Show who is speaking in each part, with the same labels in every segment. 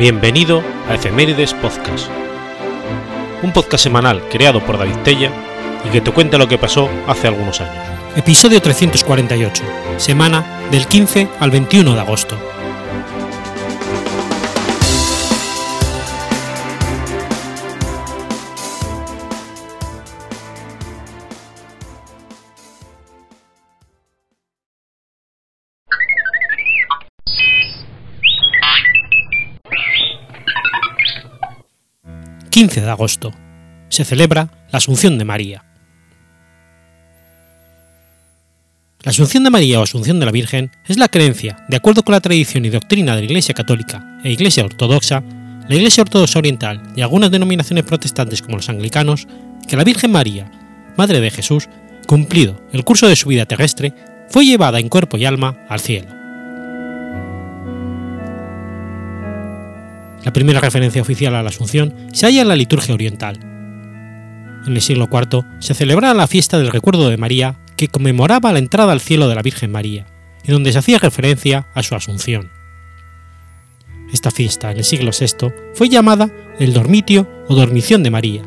Speaker 1: Bienvenido a Efemérides Podcast, un podcast semanal creado por David Tella y que te cuenta lo que pasó hace algunos años.
Speaker 2: Episodio 348, semana del 15 al 21 de agosto. 15 de agosto. Se celebra la Asunción de María. La Asunción de María o Asunción de la Virgen es la creencia, de acuerdo con la tradición y doctrina de la Iglesia Católica e Iglesia Ortodoxa, la Iglesia Ortodoxa Oriental y algunas denominaciones protestantes como los anglicanos, que la Virgen María, Madre de Jesús, cumplido el curso de su vida terrestre, fue llevada en cuerpo y alma al cielo. La primera referencia oficial a la Asunción se halla en la liturgia oriental. En el siglo IV se celebraba la fiesta del recuerdo de María que conmemoraba la entrada al cielo de la Virgen María y donde se hacía referencia a su Asunción. Esta fiesta en el siglo VI fue llamada el Dormitio o Dormición de María,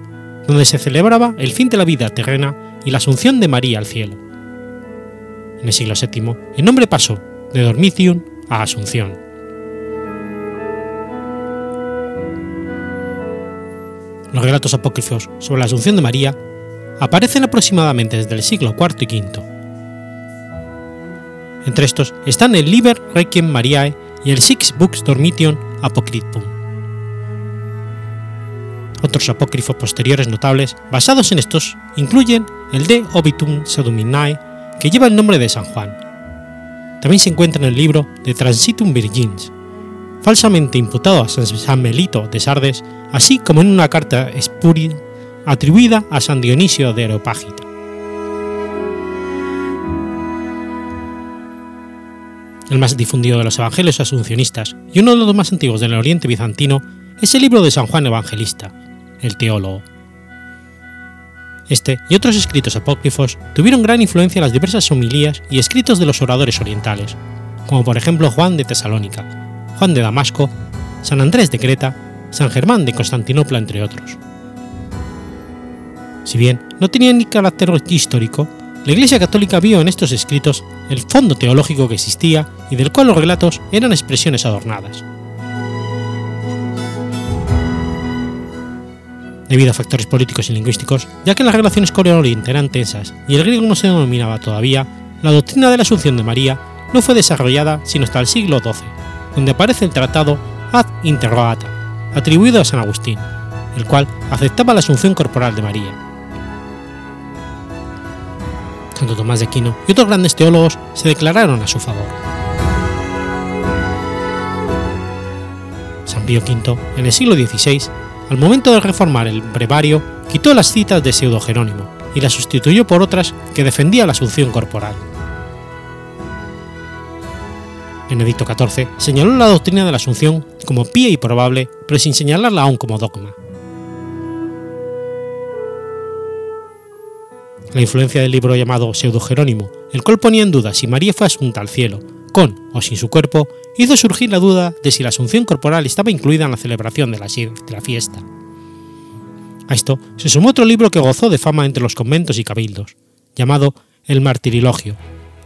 Speaker 2: donde se celebraba el fin de la vida terrena y la Asunción de María al cielo. En el siglo VII el nombre pasó de Dormitium a Asunción. Los relatos apócrifos sobre la Asunción de María aparecen aproximadamente desde el siglo IV y V. Entre estos están el Liber Requiem Mariae y el Six Books Dormition Apocryphum. Otros apócrifos posteriores notables basados en estos incluyen el De Obitum Seduminae, que lleva el nombre de San Juan. También se encuentra en el libro de Transitum Virgins, falsamente imputado a San Melito de Sardes, así como en una carta espuria atribuida a San Dionisio de Areopágita. El más difundido de los evangelios asuncionistas y uno de los más antiguos del Oriente bizantino es el libro de San Juan Evangelista, el teólogo. Este y otros escritos apócrifos tuvieron gran influencia en las diversas homilías y escritos de los oradores orientales, como por ejemplo Juan de Tesalónica, Juan de Damasco, San Andrés de Creta, San Germán de Constantinopla, entre otros. Si bien no tenían ni carácter histórico, la Iglesia Católica vio en estos escritos el fondo teológico que existía y del cual los relatos eran expresiones adornadas. Debido a factores políticos y lingüísticos, ya que las relaciones con Oriente eran tensas y el griego no se denominaba todavía, la doctrina de la Asunción de María no fue desarrollada sino hasta el siglo XII, donde aparece el tratado Ad Interrogata, atribuido a San Agustín, el cual aceptaba la asunción corporal de María. Santo Tomás de Aquino y otros grandes teólogos se declararon a su favor. San Pío V, en el siglo XVI, al momento de reformar el brevario, quitó las citas de Pseudo Jerónimo y las sustituyó por otras que defendían la asunción corporal. Benedicto XIV señaló la doctrina de la Asunción como pía y probable, pero sin señalarla aún como dogma. La influencia del libro llamado Pseudo Jerónimo, el cual ponía en duda si María fue asunta al cielo, con o sin su cuerpo, hizo surgir la duda de si la asunción corporal estaba incluida en la celebración de la fiesta. A esto se sumó otro libro que gozó de fama entre los conventos y cabildos, llamado El Martirilogio,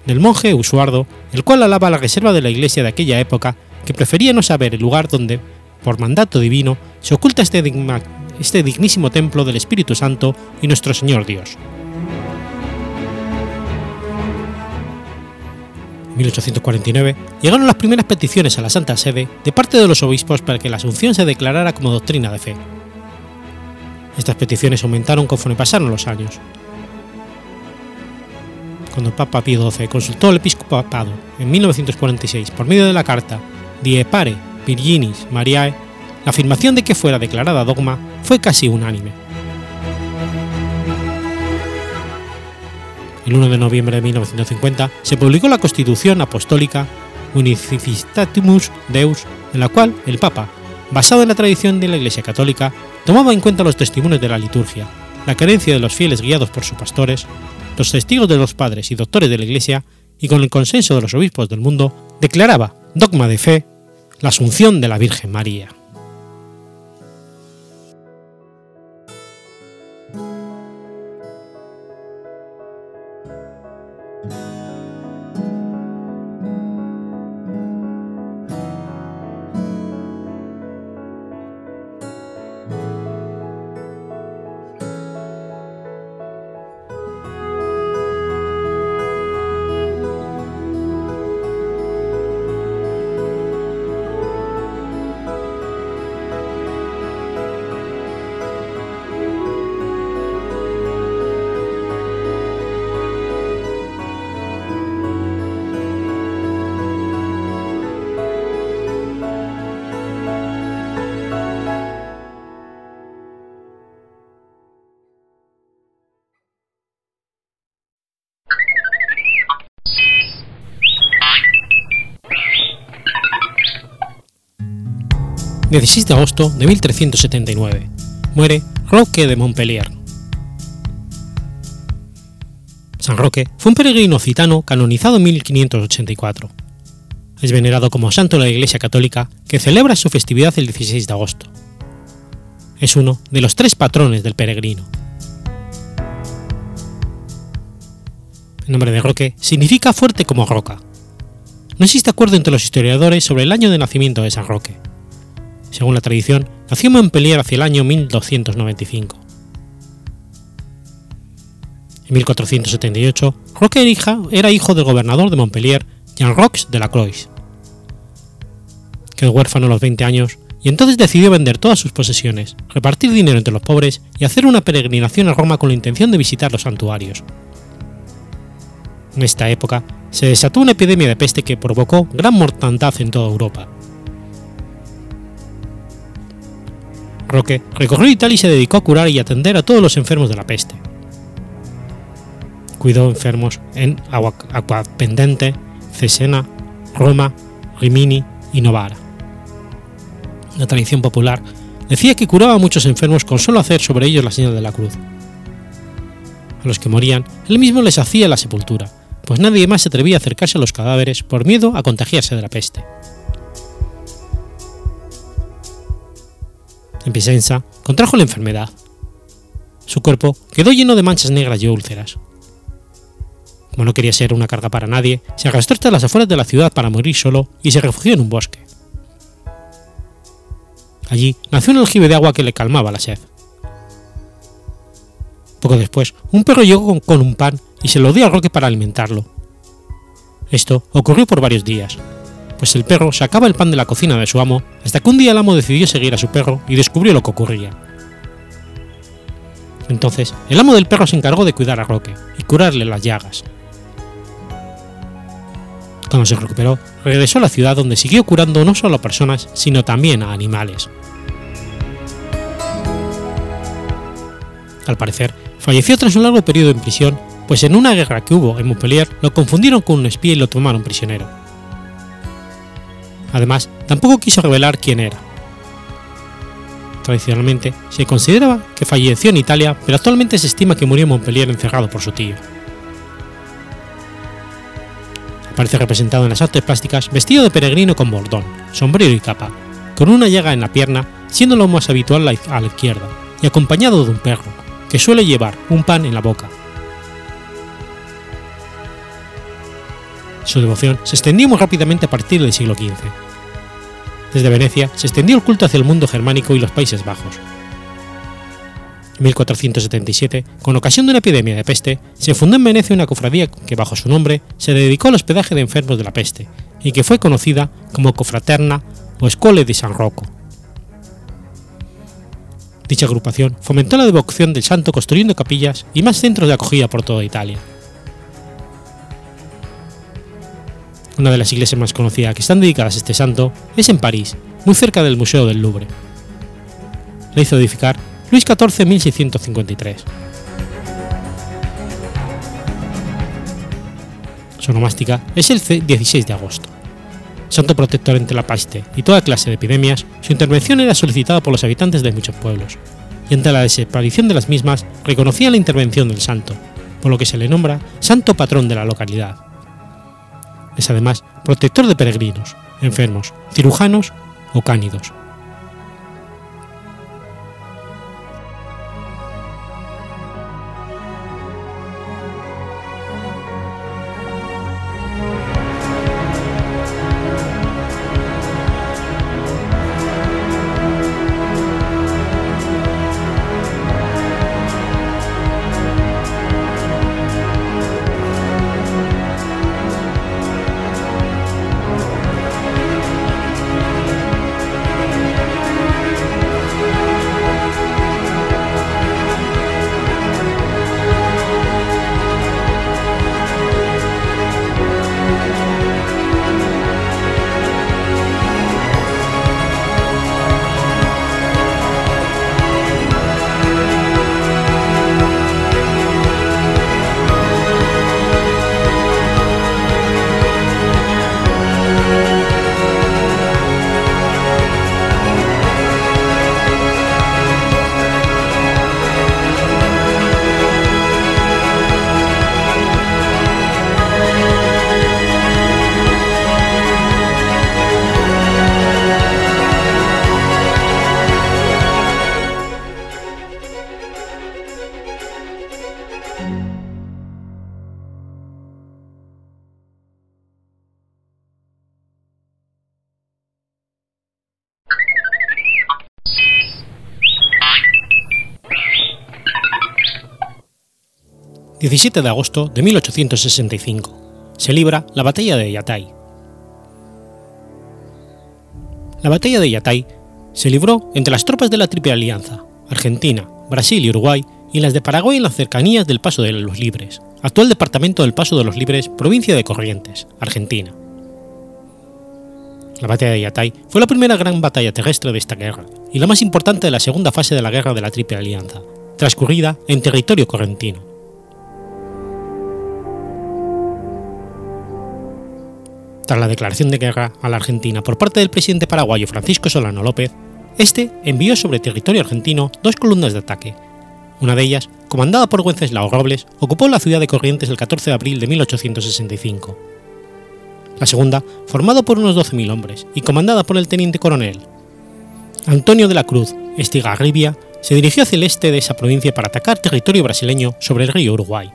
Speaker 2: del monje Usuardo, el cual alaba la reserva de la iglesia de aquella época, que prefería no saber el lugar donde, por mandato divino, se oculta este, este dignísimo templo del Espíritu Santo y nuestro Señor Dios. En 1849 llegaron las primeras peticiones a la Santa Sede de parte de los obispos para que la Asunción se declarara como doctrina de fe. Estas peticiones aumentaron conforme pasaron los años, cuando el Papa Pío XII consultó al episcopado en 1946 por medio de la carta Die Pare Virginis Mariae, la afirmación de que fuera declarada dogma fue casi unánime. El 1 de noviembre de 1950 se publicó la Constitución Apostólica Unificitatis Deus, en la cual el Papa, basado en la tradición de la Iglesia Católica, tomaba en cuenta los testimonios de la liturgia, la creencia de los fieles guiados por sus pastores, los testigos de los padres y doctores de la Iglesia y con el consenso de los obispos del mundo, declaraba dogma de fe la Asunción de la Virgen María. 16 de agosto de 1379. Muere Roque de Montpellier. San Roque fue un peregrino citano canonizado en 1584. Es venerado como santo en la Iglesia Católica, que celebra su festividad el 16 de agosto. Es uno de los tres patrones del peregrino. El nombre de Roque significa fuerte como roca. No existe acuerdo entre los historiadores sobre el año de nacimiento de San Roque. Según la tradición, nació en Montpellier hacia el año 1295. En 1478, Roque era hijo del gobernador de Montpellier, Jean Rox de la Croix. Quedó huérfano a los 20 años y entonces decidió vender todas sus posesiones, repartir dinero entre los pobres y hacer una peregrinación a Roma con la intención de visitar los santuarios. En esta época se desató una epidemia de peste que provocó gran mortandad en toda Europa. Roque recorrió Italia y se dedicó a curar y atender a todos los enfermos de la peste. Cuidó enfermos en Aguapendente, Cesena, Roma, Rimini y Novara. La tradición popular decía que curaba a muchos enfermos con solo hacer sobre ellos la señal de la cruz. A los que morían, él mismo les hacía la sepultura, pues nadie más se atrevía a acercarse a los cadáveres por miedo a contagiarse de la peste. En Pisenza contrajo la enfermedad. Su cuerpo quedó lleno de manchas negras y úlceras. Como no quería ser una carga para nadie, se arrastró hasta las afueras de la ciudad para morir solo y se refugió en un bosque. Allí nació un aljibe de agua que le calmaba la sed. Poco después, un perro llegó con, un pan y se lo dio a Roque para alimentarlo. Esto ocurrió por varios días, pues el perro sacaba el pan de la cocina de su amo hasta que un día el amo decidió seguir a su perro y descubrió lo que ocurría. Entonces, el amo del perro se encargó de cuidar a Roque y curarle las llagas. Cuando se recuperó, regresó a la ciudad donde siguió curando no solo a personas, sino también a animales. Al parecer, falleció tras un largo periodo en prisión, pues en una guerra que hubo en Montpellier lo confundieron con un espía y lo tomaron prisionero. Además, tampoco quiso revelar quién era. Tradicionalmente, se consideraba que falleció en Italia, pero actualmente se estima que murió en Montpellier encerrado por su tío. Aparece representado en las artes plásticas vestido de peregrino con bordón, sombrero y capa, con una llaga en la pierna, siendo lo más habitual a la izquierda, y acompañado de un perro, que suele llevar un pan en la boca. Su devoción se extendió muy rápidamente a partir del siglo XV. Desde Venecia se extendió el culto hacia el mundo germánico y los Países Bajos. En 1477, con ocasión de una epidemia de peste, se fundó en Venecia una cofradía que bajo su nombre se dedicó al hospedaje de enfermos de la peste y que fue conocida como Cofraterna o Escole di San Rocco. Dicha agrupación fomentó la devoción del santo construyendo capillas y más centros de acogida por toda Italia. Una de las iglesias más conocidas que están dedicadas a este santo es en París, muy cerca del Museo del Louvre. La hizo edificar Luis XIV en 1653. Su nomástica es el 16 de agosto santo protector entre la peste y toda clase de epidemias, su intervención era solicitada por los habitantes de muchos pueblos, y ante la desaparición de las mismas reconocía la intervención del santo, por lo que se le nombra santo patrón de la localidad. Es además protector de peregrinos, enfermos, cirujanos o cánidos. 17 de agosto de 1865. Se libra la batalla de Yatay. La batalla de Yatay se libró entre las tropas de la Triple Alianza, Argentina, Brasil y Uruguay, y las de Paraguay en las cercanías del Paso de los Libres, actual departamento del Paso de los Libres, provincia de Corrientes, Argentina. La batalla de Yatay fue la primera gran batalla terrestre de esta guerra y la más importante de la segunda fase de la guerra de la Triple Alianza, transcurrida en territorio correntino. Tras la declaración de guerra a la Argentina por parte del presidente paraguayo Francisco Solano López, este envió sobre territorio argentino dos columnas de ataque. Una de ellas, comandada por Wenceslao Robles, ocupó la ciudad de Corrientes el 14 de abril de 1865 la segunda, formada por unos 12.000 hombres y comandada por el teniente coronel Antonio de la Cruz Estigarribia, se dirigió hacia el este de esa provincia para atacar territorio brasileño sobre el río Uruguay.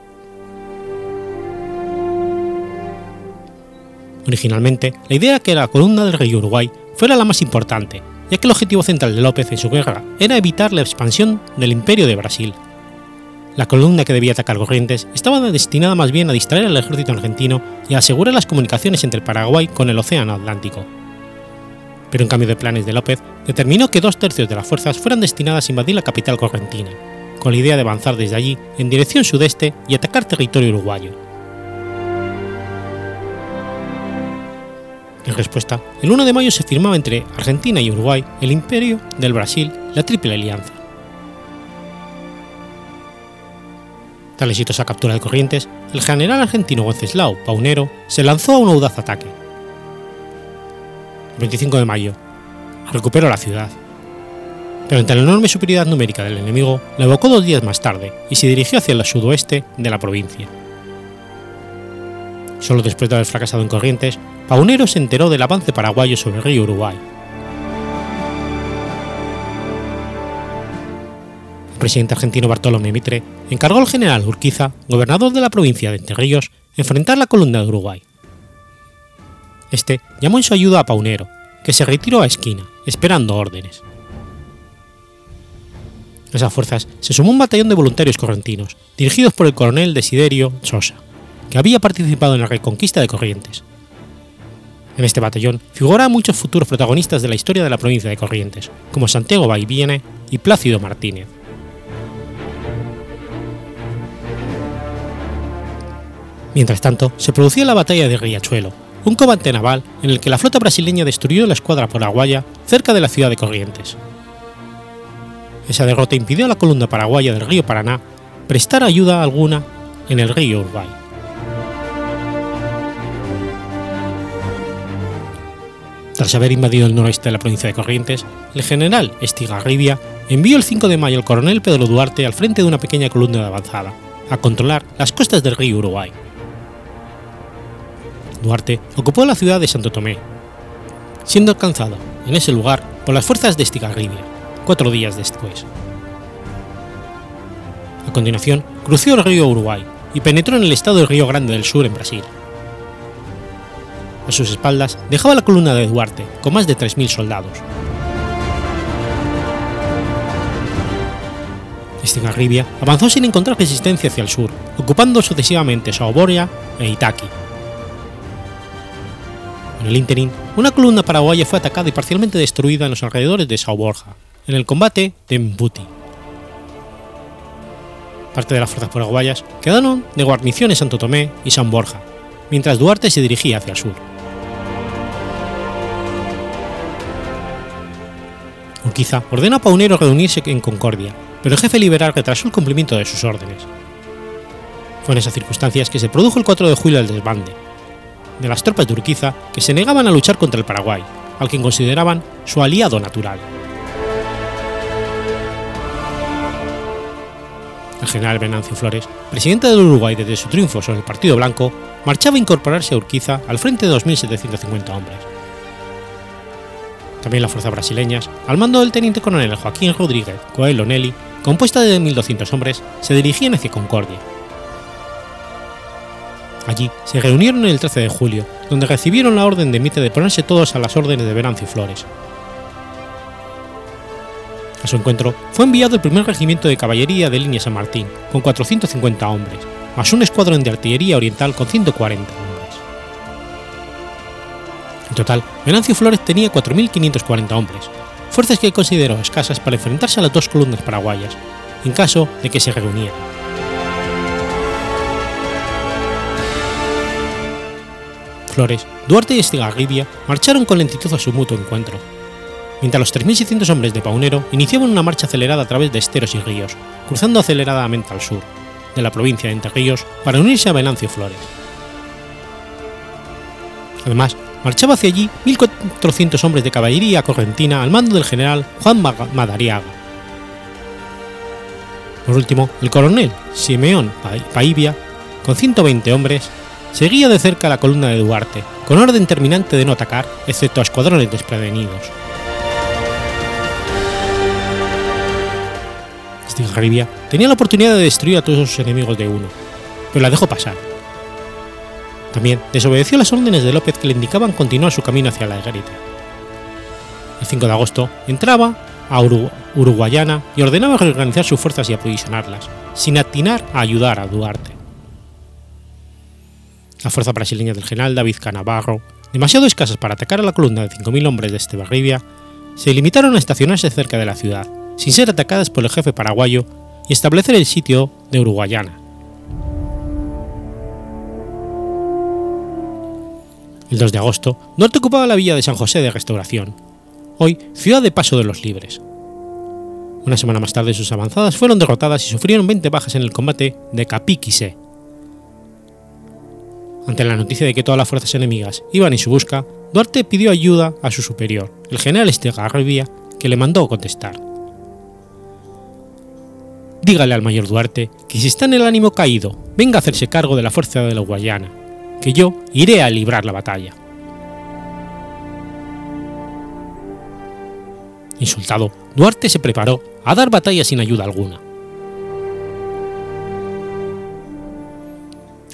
Speaker 2: Originalmente, la idea que la columna del río Uruguay fuera la más importante, ya que el objetivo central de López en su guerra era evitar la expansión del imperio de Brasil la columna que debía atacar Corrientes estaba destinada más bien a distraer al ejército argentino y a asegurar las comunicaciones entre el Paraguay con el Océano Atlántico. Pero un cambio de planes de López determinó que dos tercios de las fuerzas fueran destinadas a invadir la capital correntina, con la idea de avanzar desde allí en dirección sudeste y atacar territorio uruguayo. En respuesta, el 1 de mayo se firmaba entre Argentina y Uruguay el Imperio del Brasil, la Triple Alianza Tras la exitosa captura de Corrientes, el general argentino Wenceslao Paunero se lanzó a un audaz ataque. El 25 de mayo, recuperó la ciudad. Pero ante la enorme superioridad numérica del enemigo, la evocó dos días más tarde y se dirigió hacia el sudoeste de la provincia. Solo después de haber fracasado en Corrientes, Paunero se enteró del avance paraguayo sobre el río Uruguay presidente argentino Bartolomé Mitre encargó al general Urquiza, gobernador de la provincia de Entre Ríos, enfrentar la columna de Uruguay. Este llamó en su ayuda a Paunero, que se retiró a esquina, esperando órdenes. A esas fuerzas se sumó un batallón de voluntarios correntinos, dirigidos por el coronel Desiderio Sosa, que había participado en la reconquista de Corrientes. En este batallón figuran muchos futuros protagonistas de la historia de la provincia de Corrientes, como Santiago Baiviene y Plácido Martínez. Mientras tanto, se producía la batalla de Riachuelo, un combate naval en el que la flota brasileña destruyó la escuadra paraguaya cerca de la ciudad de Corrientes. Esa derrota impidió a la columna paraguaya del río Paraná prestar ayuda alguna en el río Uruguay. Tras haber invadido el noroeste de la provincia de Corrientes, el general Estigarribia envió el 5 de mayo al coronel Pedro Duarte al frente de una pequeña columna de avanzada, a controlar las costas del río Uruguay. Duarte ocupó la ciudad de Santo Tomé, siendo alcanzado en ese lugar por las fuerzas de Estigarribia, cuatro días después. A continuación, cruzó el río Uruguay y penetró en el estado del Río Grande del Sur en Brasil. A sus espaldas dejaba la columna de Duarte, con más de 3.000 soldados. Estigarribia avanzó sin encontrar resistencia hacia el sur, ocupando sucesivamente Saoboria e Itaqui, en el ínterin, una columna paraguaya fue atacada y parcialmente destruida en los alrededores de Sao Borja, en el combate de Mbuti. Parte de las fuerzas paraguayas quedaron de guarnición en Santo Tomé y San Borja, mientras Duarte se dirigía hacia el sur. Urquiza ordenó a Paunero reunirse en Concordia, pero el jefe liberal retrasó el cumplimiento de sus órdenes. Fue en esas circunstancias que se produjo el 4 de julio el desbande, de las tropas de Urquiza que se negaban a luchar contra el Paraguay, al que consideraban su aliado natural. El general Venancio Flores, presidente del Uruguay desde su triunfo sobre el Partido Blanco, marchaba a incorporarse a Urquiza al frente de 2.750 hombres. También las fuerzas brasileñas, al mando del teniente coronel Joaquín Rodríguez Coelho Nelly, compuesta de 1.200 hombres, se dirigían hacia Concordia, Allí se reunieron el 13 de julio, donde recibieron la orden de Mitre de ponerse todos a las órdenes de Venancio Flores. A su encuentro fue enviado el primer regimiento de caballería de línea San Martín, con 450 hombres, más un escuadrón de artillería oriental con 140 hombres. En total, Venancio Flores tenía 4.540 hombres, fuerzas que consideró escasas para enfrentarse a las dos columnas paraguayas, en caso de que se reunieran. Flores, Duarte y Estigarribia marcharon con lentitud a su mutuo encuentro, mientras los 3.600 hombres de Paunero iniciaban una marcha acelerada a través de esteros y ríos, cruzando aceleradamente al sur, de la provincia de Entre Ríos, para unirse a Venancio Flores. Además, marchaba hacia allí 1.400 hombres de caballería correntina al mando del general Juan Madariaga. Por último, el coronel Simeón Paivia, con 120 hombres, seguía de cerca la columna de Duarte, con orden terminante de no atacar, excepto a escuadrones desprevenidos. Estigarribia tenía la oportunidad de destruir a todos sus enemigos de uno, pero la dejó pasar. También desobedeció las órdenes de López que le indicaban continuar su camino hacia la garita. El 5 de agosto entraba a Uruguayana y ordenaba reorganizar sus fuerzas y aprovisionarlas, sin atinar a ayudar a Duarte. La fuerza brasileña del general David Canavarro, demasiado escasas para atacar a la columna de 5.000 hombres de Estebarribia, se limitaron a estacionarse cerca de la ciudad, sin ser atacadas por el jefe paraguayo y establecer el sitio de Uruguayana. El 2 de agosto, Norte ocupaba la villa de San José de Restauración, hoy ciudad de Paso de los Libres. Una semana más tarde sus avanzadas fueron derrotadas y sufrieron 20 bajas en el combate de Capiquise. Ante la noticia de que todas las fuerzas enemigas iban en su busca, Duarte pidió ayuda a su superior, el general Estegarribia, que le mandó contestar. Dígale al mayor Duarte que si está en el ánimo caído, venga a hacerse cargo de la fuerza de la Guayana, que yo iré a librar la batalla. Insultado, Duarte se preparó a dar batalla sin ayuda alguna.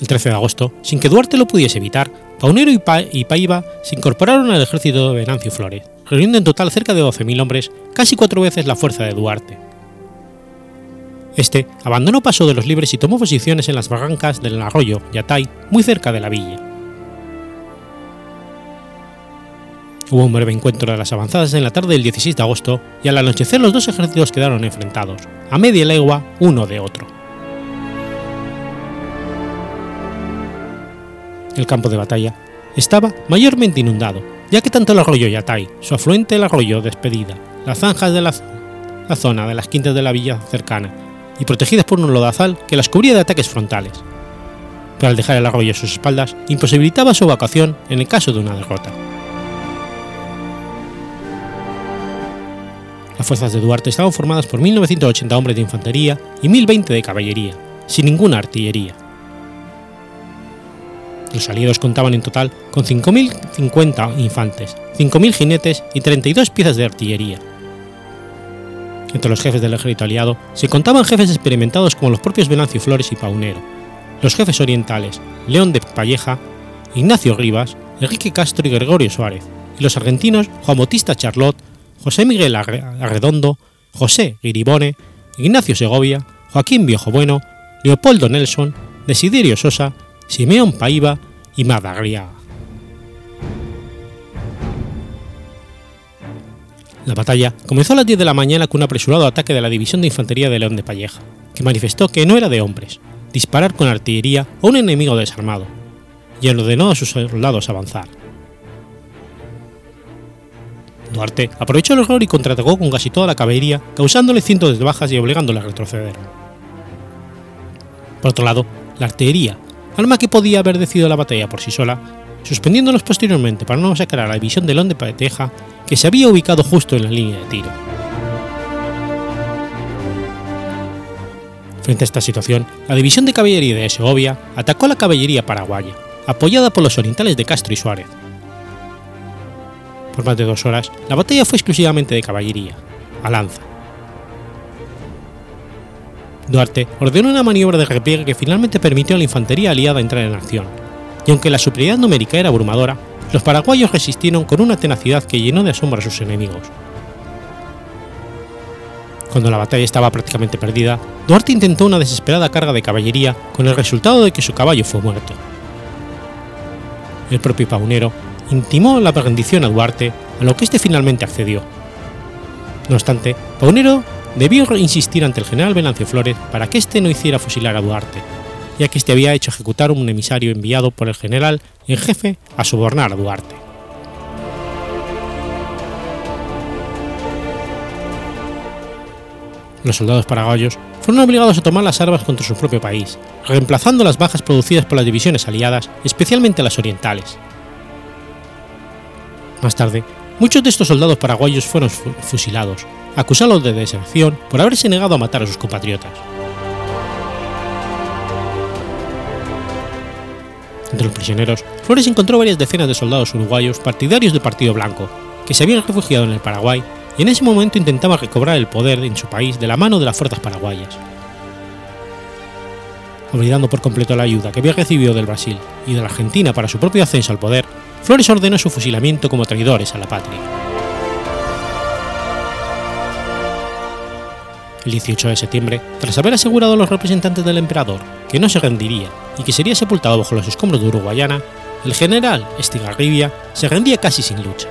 Speaker 2: El 13 de agosto, sin que Duarte lo pudiese evitar, Paunero y, Paiva se incorporaron al ejército de Venancio Flores, reuniendo en total cerca de 12.000 hombres, casi cuatro veces la fuerza de Duarte. Este abandonó Paso de los Libres y tomó posiciones en las barrancas del arroyo Yatay, muy cerca de la villa. Hubo un breve encuentro de las avanzadas en la tarde del 16 de agosto y al anochecer los dos ejércitos quedaron enfrentados, a media legua uno de otro. El campo de batalla estaba mayormente inundado, ya que tanto el arroyo Yatay, su afluente el arroyo Despedida, las zanjas de la, la zona de las quintas de la villa cercana y protegidas por un lodazal que las cubría de ataques frontales, pero al dejar el arroyo a sus espaldas imposibilitaba su evacuación en el caso de una derrota. Las fuerzas de Duarte estaban formadas por 1.980 hombres de infantería y 1.020 de caballería, sin ninguna artillería. Los aliados contaban en total con 5.050 infantes, 5.000 jinetes y 32 piezas de artillería. Entre los jefes del ejército aliado se contaban jefes experimentados como los propios Venancio Flores y Paunero, los jefes orientales León de Palleja, Ignacio Rivas, Enrique Castro y Gregorio Suárez, y los argentinos Juan Bautista Charlot, José Miguel Arredondo, José Iribone, Ignacio Segovia, Joaquín Viejo Bueno, Leopoldo Nelson, Desiderio Sosa, Simeón Paiva y Madagriaga. La batalla comenzó a las 10 de la mañana con un apresurado ataque de la División de Infantería de León de Palleja, que manifestó que no era de hombres disparar con artillería a un enemigo desarmado, y ordenó a sus soldados avanzar. Duarte aprovechó el error y contraatacó con casi toda la caballería, causándole cientos de bajas y obligándole a retroceder. Por otro lado, la artillería, arma que podía haber decidido la batalla por sí sola, suspendiéndolos posteriormente para no sacar a la división de Lón de Pateja, que se había ubicado justo en la línea de tiro. Frente a esta situación, la división de caballería de Segovia atacó a la caballería paraguaya, apoyada por los orientales de Castro y Suárez, por más de dos horas, la batalla fue exclusivamente de caballería, a lanza. Duarte ordenó una maniobra de repliegue que finalmente permitió a la infantería aliada entrar en acción, y aunque la superioridad numérica era abrumadora, los paraguayos resistieron con una tenacidad que llenó de asombro a sus enemigos. Cuando la batalla estaba prácticamente perdida, Duarte intentó una desesperada carga de caballería con el resultado de que su caballo fue muerto. El propio Paunero intimó la rendición a Duarte, a lo que éste finalmente accedió. No obstante, Paunero debió insistir ante el general Venancio Flores para que éste no hiciera fusilar a Duarte, ya que éste había hecho ejecutar un emisario enviado por el general en jefe a sobornar a Duarte. Los soldados paraguayos fueron obligados a tomar las armas contra su propio país, reemplazando las bajas producidas por las divisiones aliadas, especialmente las orientales. Más tarde, muchos de estos soldados paraguayos fueron fusilados, acusados de deserción por haberse negado a matar a sus compatriotas. Entre los prisioneros, Flores encontró varias decenas de soldados uruguayos partidarios del Partido Blanco, que se habían refugiado en el Paraguay y en ese momento intentaba recobrar el poder en su país de la mano de las fuerzas paraguayas. Olvidando por completo la ayuda que había recibido del Brasil y de la Argentina para su propio ascenso al poder, Flores ordenó su fusilamiento como traidores a la patria. El 18 de septiembre, tras haber asegurado a los representantes del emperador que no se rendiría y que sería sepultado bajo los escombros de Uruguayana, el general Estigarribia se rendía casi sin lucha.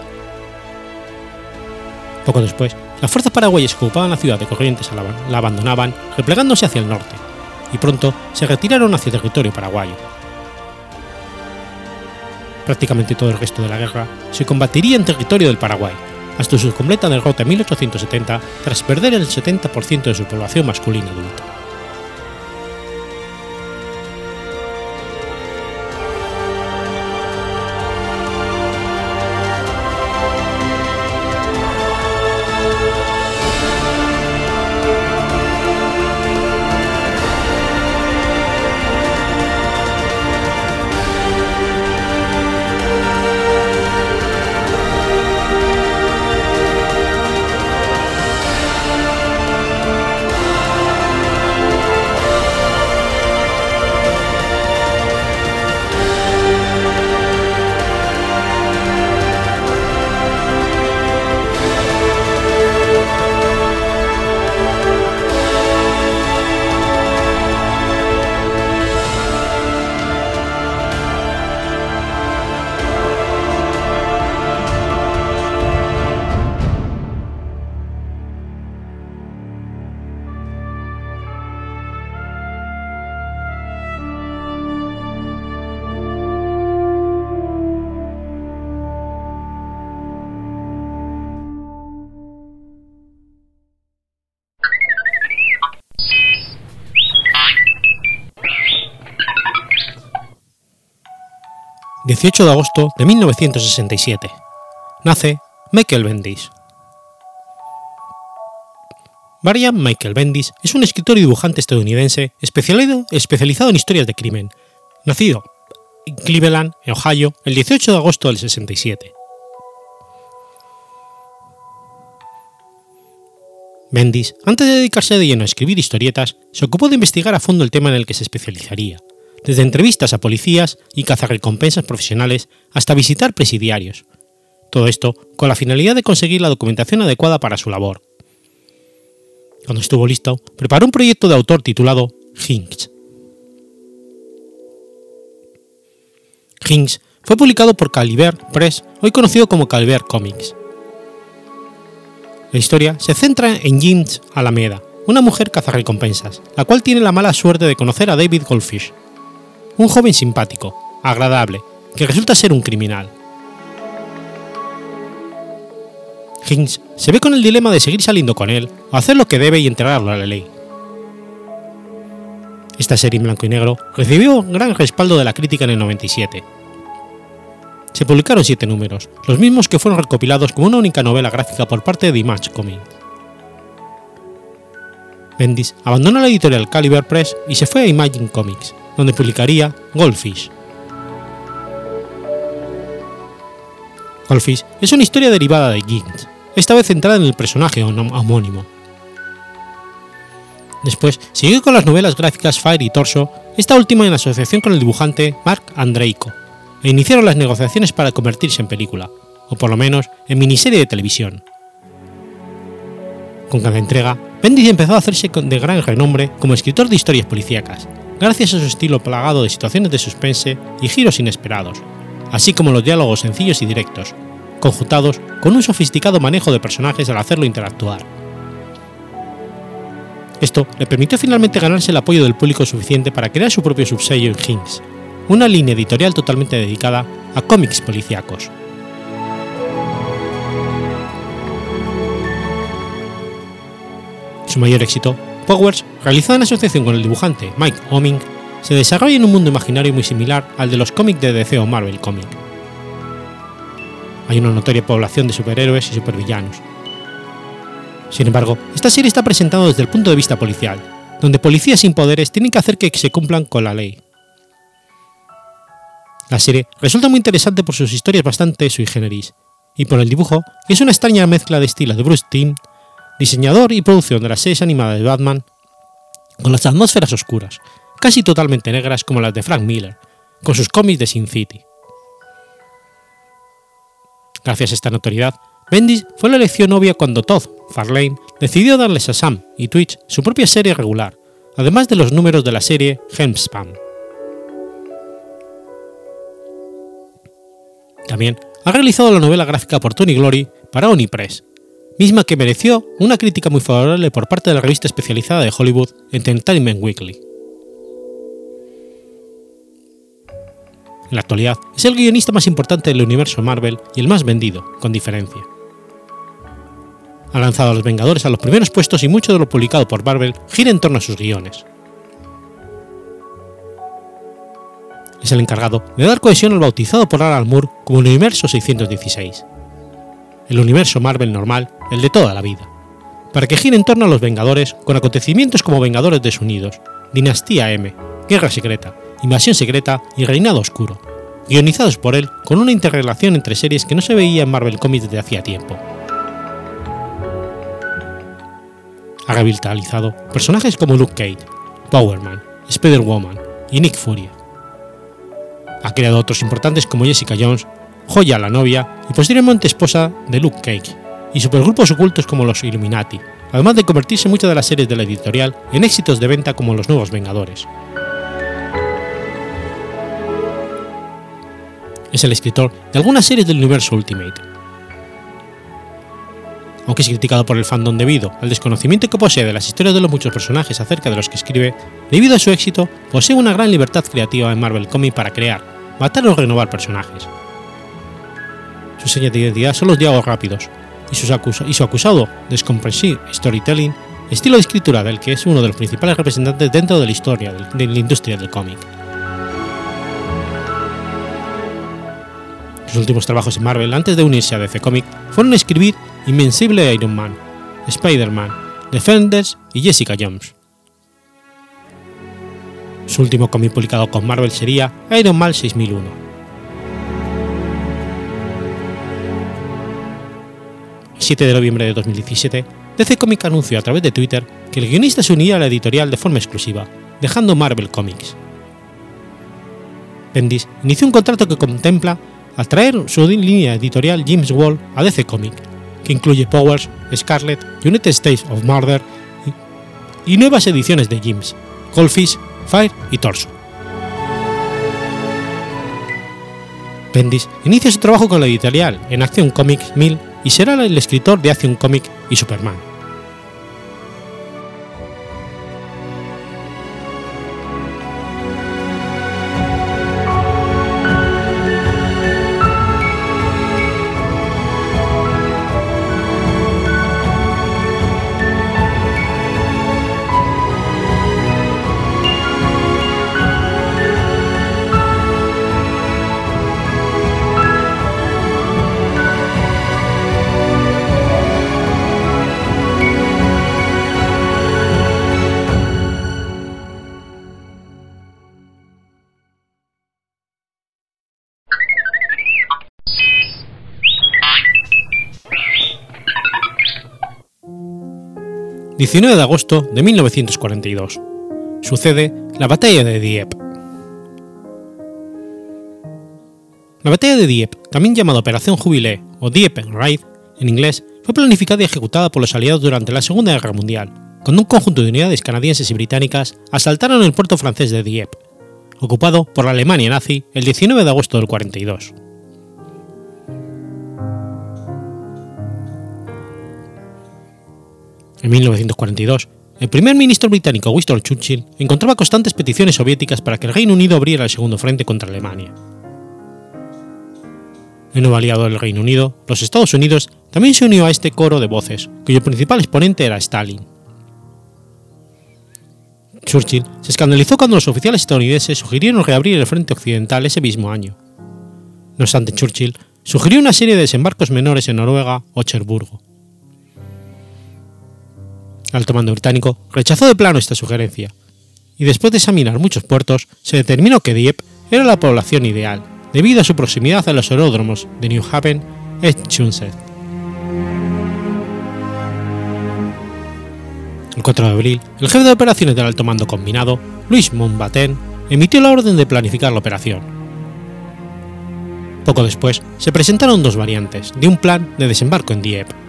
Speaker 2: Poco después, las fuerzas paraguayas que ocupaban la ciudad de Corrientes la abandonaban, replegándose hacia el norte, y pronto se retiraron hacia territorio paraguayo. Prácticamente todo el resto de la guerra se combatiría en territorio del Paraguay, hasta su completa derrota en 1870 tras perder el 70% de su población masculina adulta. 18 de agosto de 1967. Nace Michael Bendis. Brian Michael Bendis es un escritor y dibujante estadounidense especializado en historias de crimen, nacido en Cleveland, en Ohio, el 18 de agosto del 67. Bendis, antes de dedicarse de lleno a escribir historietas, se ocupó de investigar a fondo el tema en el que se especializaría, desde entrevistas a policías y cazarrecompensas profesionales hasta visitar presidiarios. Todo esto con la finalidad de conseguir la documentación adecuada para su labor. Cuando estuvo listo, preparó un proyecto de autor titulado Hinks. Hinks fue publicado por Caliber Press, hoy conocido como Caliber Comics. La historia se centra en Jinx Alameda, una mujer cazarrecompensas, la cual tiene la mala suerte de conocer a David Goldfish, un joven simpático, agradable, que resulta ser un criminal. Hinks se ve con el dilema de seguir saliendo con él o hacer lo que debe y entregarlo a la ley. Esta serie en blanco y negro recibió gran respaldo de la crítica en el 97. Se publicaron siete números, los mismos que fueron recopilados como una única novela gráfica por parte de Image Comics. Bendis abandonó la editorial Caliber Press y se fue a Imagine Comics, donde publicaría Goldfish. Goldfish es una historia derivada de Giggs, esta vez centrada en el personaje homónimo. Después siguió con las novelas gráficas Fire y Torso, esta última en asociación con el dibujante Mark Andreiko, e iniciaron las negociaciones para convertirse en película, o por lo menos en miniserie de televisión. Con cada entrega, Bendis empezó a hacerse de gran renombre como escritor de historias policíacas, gracias a su estilo plagado de situaciones de suspense y giros inesperados, así como los diálogos sencillos y directos, conjuntados con un sofisticado manejo de personajes al hacerlo interactuar. Esto le permitió finalmente ganarse el apoyo del público suficiente para crear su propio subsello en Hinks, una línea editorial totalmente dedicada a cómics policíacos. Su mayor éxito, Powers, realizado en asociación con el dibujante Mike Oming, se desarrolla en un mundo imaginario muy similar al de los cómics de DC o Marvel Comic. Hay una notoria población de superhéroes y supervillanos. Sin embargo, esta serie está presentada desde el punto de vista policial, donde policías sin poderes tienen que hacer que se cumplan con la ley. La serie resulta muy interesante por sus historias bastante sui generis, y por el dibujo, que es una extraña mezcla de estilos de Bruce Timm diseñador y producción de las series animadas de Batman, con las atmósferas oscuras, casi totalmente negras como las de Frank Miller, con sus cómics de Sin City. Gracias a esta notoriedad, Bendis fue la elección obvia cuando Todd Farlane decidió darles a Sam y Twitch su propia serie regular, además de los números de la serie Helmspam. También ha realizado la novela gráfica por Tony Glory para Onipress, misma que mereció una crítica muy favorable por parte de la revista especializada de Hollywood Entertainment Weekly. En la actualidad es el guionista más importante del universo Marvel y el más vendido, con diferencia. Ha lanzado a los Vengadores a los primeros puestos y mucho de lo publicado por Marvel gira en torno a sus guiones. Es el encargado de dar cohesión al bautizado por Alan Moore como el Universo 616 el universo Marvel normal, el de toda la vida, para que gire en torno a los Vengadores con acontecimientos como Vengadores desunidos, Dinastía M, Guerra Secreta, Invasión Secreta y Reinado Oscuro, guionizados por él con una interrelación entre series que no se veía en Marvel Comics desde hacía tiempo. Ha revitalizado personajes como Luke Cage, Power Man, Spider-Woman y Nick Fury. Ha creado otros importantes como Jessica Jones Joya la novia y posteriormente esposa de Luke Cage, y supergrupos ocultos como los Illuminati, además de convertirse en muchas de las series de la editorial en éxitos de venta como Los Nuevos Vengadores. Es el escritor de algunas series del universo Ultimate. Aunque es criticado por el fandom debido al desconocimiento que posee de las historias de los muchos personajes acerca de los que escribe, debido a su éxito, posee una gran libertad creativa en Marvel Comics para crear, matar o renovar personajes su seña de identidad son los diálogos rápidos, y, su acusado descompressive storytelling, estilo de escritura del que es uno de los principales representantes dentro de la historia de la industria del cómic. Sus últimos trabajos en Marvel antes de unirse a DC Comics fueron escribir Invencible Iron Man, Spider-Man, Defenders y Jessica Jones. Su último cómic publicado con Marvel sería Iron Man 6001 7 de noviembre de 2017, DC Comics anunció a través de Twitter que el guionista se unía a la editorial de forma exclusiva, dejando Marvel Comics. Bendis inició un contrato que contempla atraer su línea editorial James Wall a DC Comics, que incluye Powers, Scarlet, United States of Murder y, nuevas ediciones de James, Goldfish, Fire y Torso. Bendis inicia su trabajo con la editorial en Action Comics 1000 y será el escritor de Action Comic y Superman. 19 de agosto de 1942. Sucede la Batalla de Dieppe. La Batalla de Dieppe, también llamada Operación Jubilé o Dieppe Raid en inglés, fue planificada y ejecutada por los aliados durante la Segunda Guerra Mundial, cuando un conjunto de unidades canadienses y británicas asaltaron el puerto francés de Dieppe, ocupado por la Alemania nazi el 19 de agosto del 42. En 1942, el primer ministro británico Winston Churchill encontraba constantes peticiones soviéticas para que el Reino Unido abriera el segundo frente contra Alemania. El nuevo aliado del Reino Unido, los Estados Unidos, también se unió a este coro de voces, cuyo principal exponente era Stalin. Churchill se escandalizó cuando los oficiales estadounidenses sugirieron reabrir el frente occidental ese mismo año. No obstante, Churchill sugirió una serie de desembarcos menores en Noruega o Cherburgo. Alto mando británico rechazó de plano esta sugerencia, y después de examinar muchos puertos, se determinó que Dieppe era la población ideal, debido a su proximidad a los aeródromos de New Haven y Chunset. El 4 de abril, el jefe de operaciones del alto mando combinado, Luis Mountbatten, emitió la orden de planificar la operación. Poco después, se presentaron dos variantes de un plan de desembarco en Dieppe.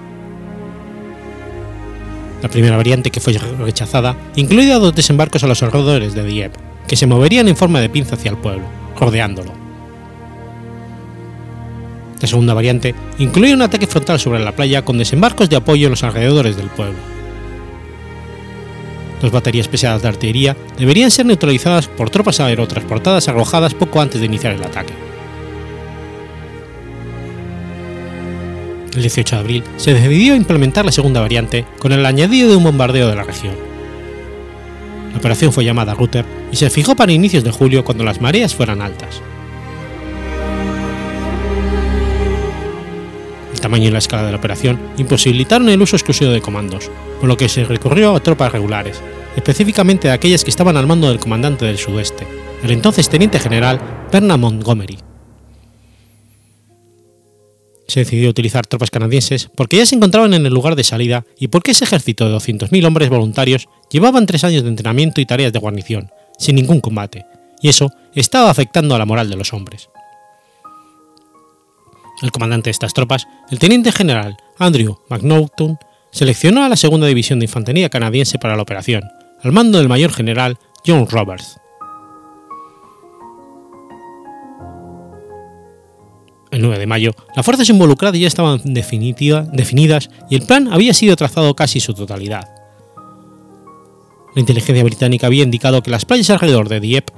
Speaker 2: La primera variante, que fue rechazada, incluía dos desembarcos a los alrededores de Dieppe, que se moverían en forma de pinza hacia el pueblo, rodeándolo. La segunda variante incluía un ataque frontal sobre la playa con desembarcos de apoyo en los alrededores del pueblo. Dos baterías pesadas de artillería deberían ser neutralizadas por tropas aerotransportadas arrojadas poco antes de iniciar el ataque. El 18 de abril se decidió implementar la segunda variante con el añadido de un bombardeo de la región. La operación fue llamada Router y se fijó para inicios de julio cuando las mareas fueran altas. El tamaño y la escala de la operación imposibilitaron el uso exclusivo de comandos, por lo que se recurrió a tropas regulares, específicamente a aquellas que estaban al mando del comandante del sudeste, el entonces teniente general Bernard Montgomery. Se decidió utilizar tropas canadienses porque ya se encontraban en el lugar de salida y porque ese ejército de 200.000 hombres voluntarios llevaban tres años de entrenamiento y tareas de guarnición, sin ningún combate, y eso estaba afectando a la moral de los hombres. El comandante de estas tropas, el teniente general Andrew McNaughton, seleccionó a la segunda división de infantería canadiense para la operación, al mando del mayor general John Roberts. El 9 de mayo, las fuerzas involucradas ya estaban definidas y el plan había sido trazado casi su totalidad. La inteligencia británica había indicado que las playas alrededor de Dieppe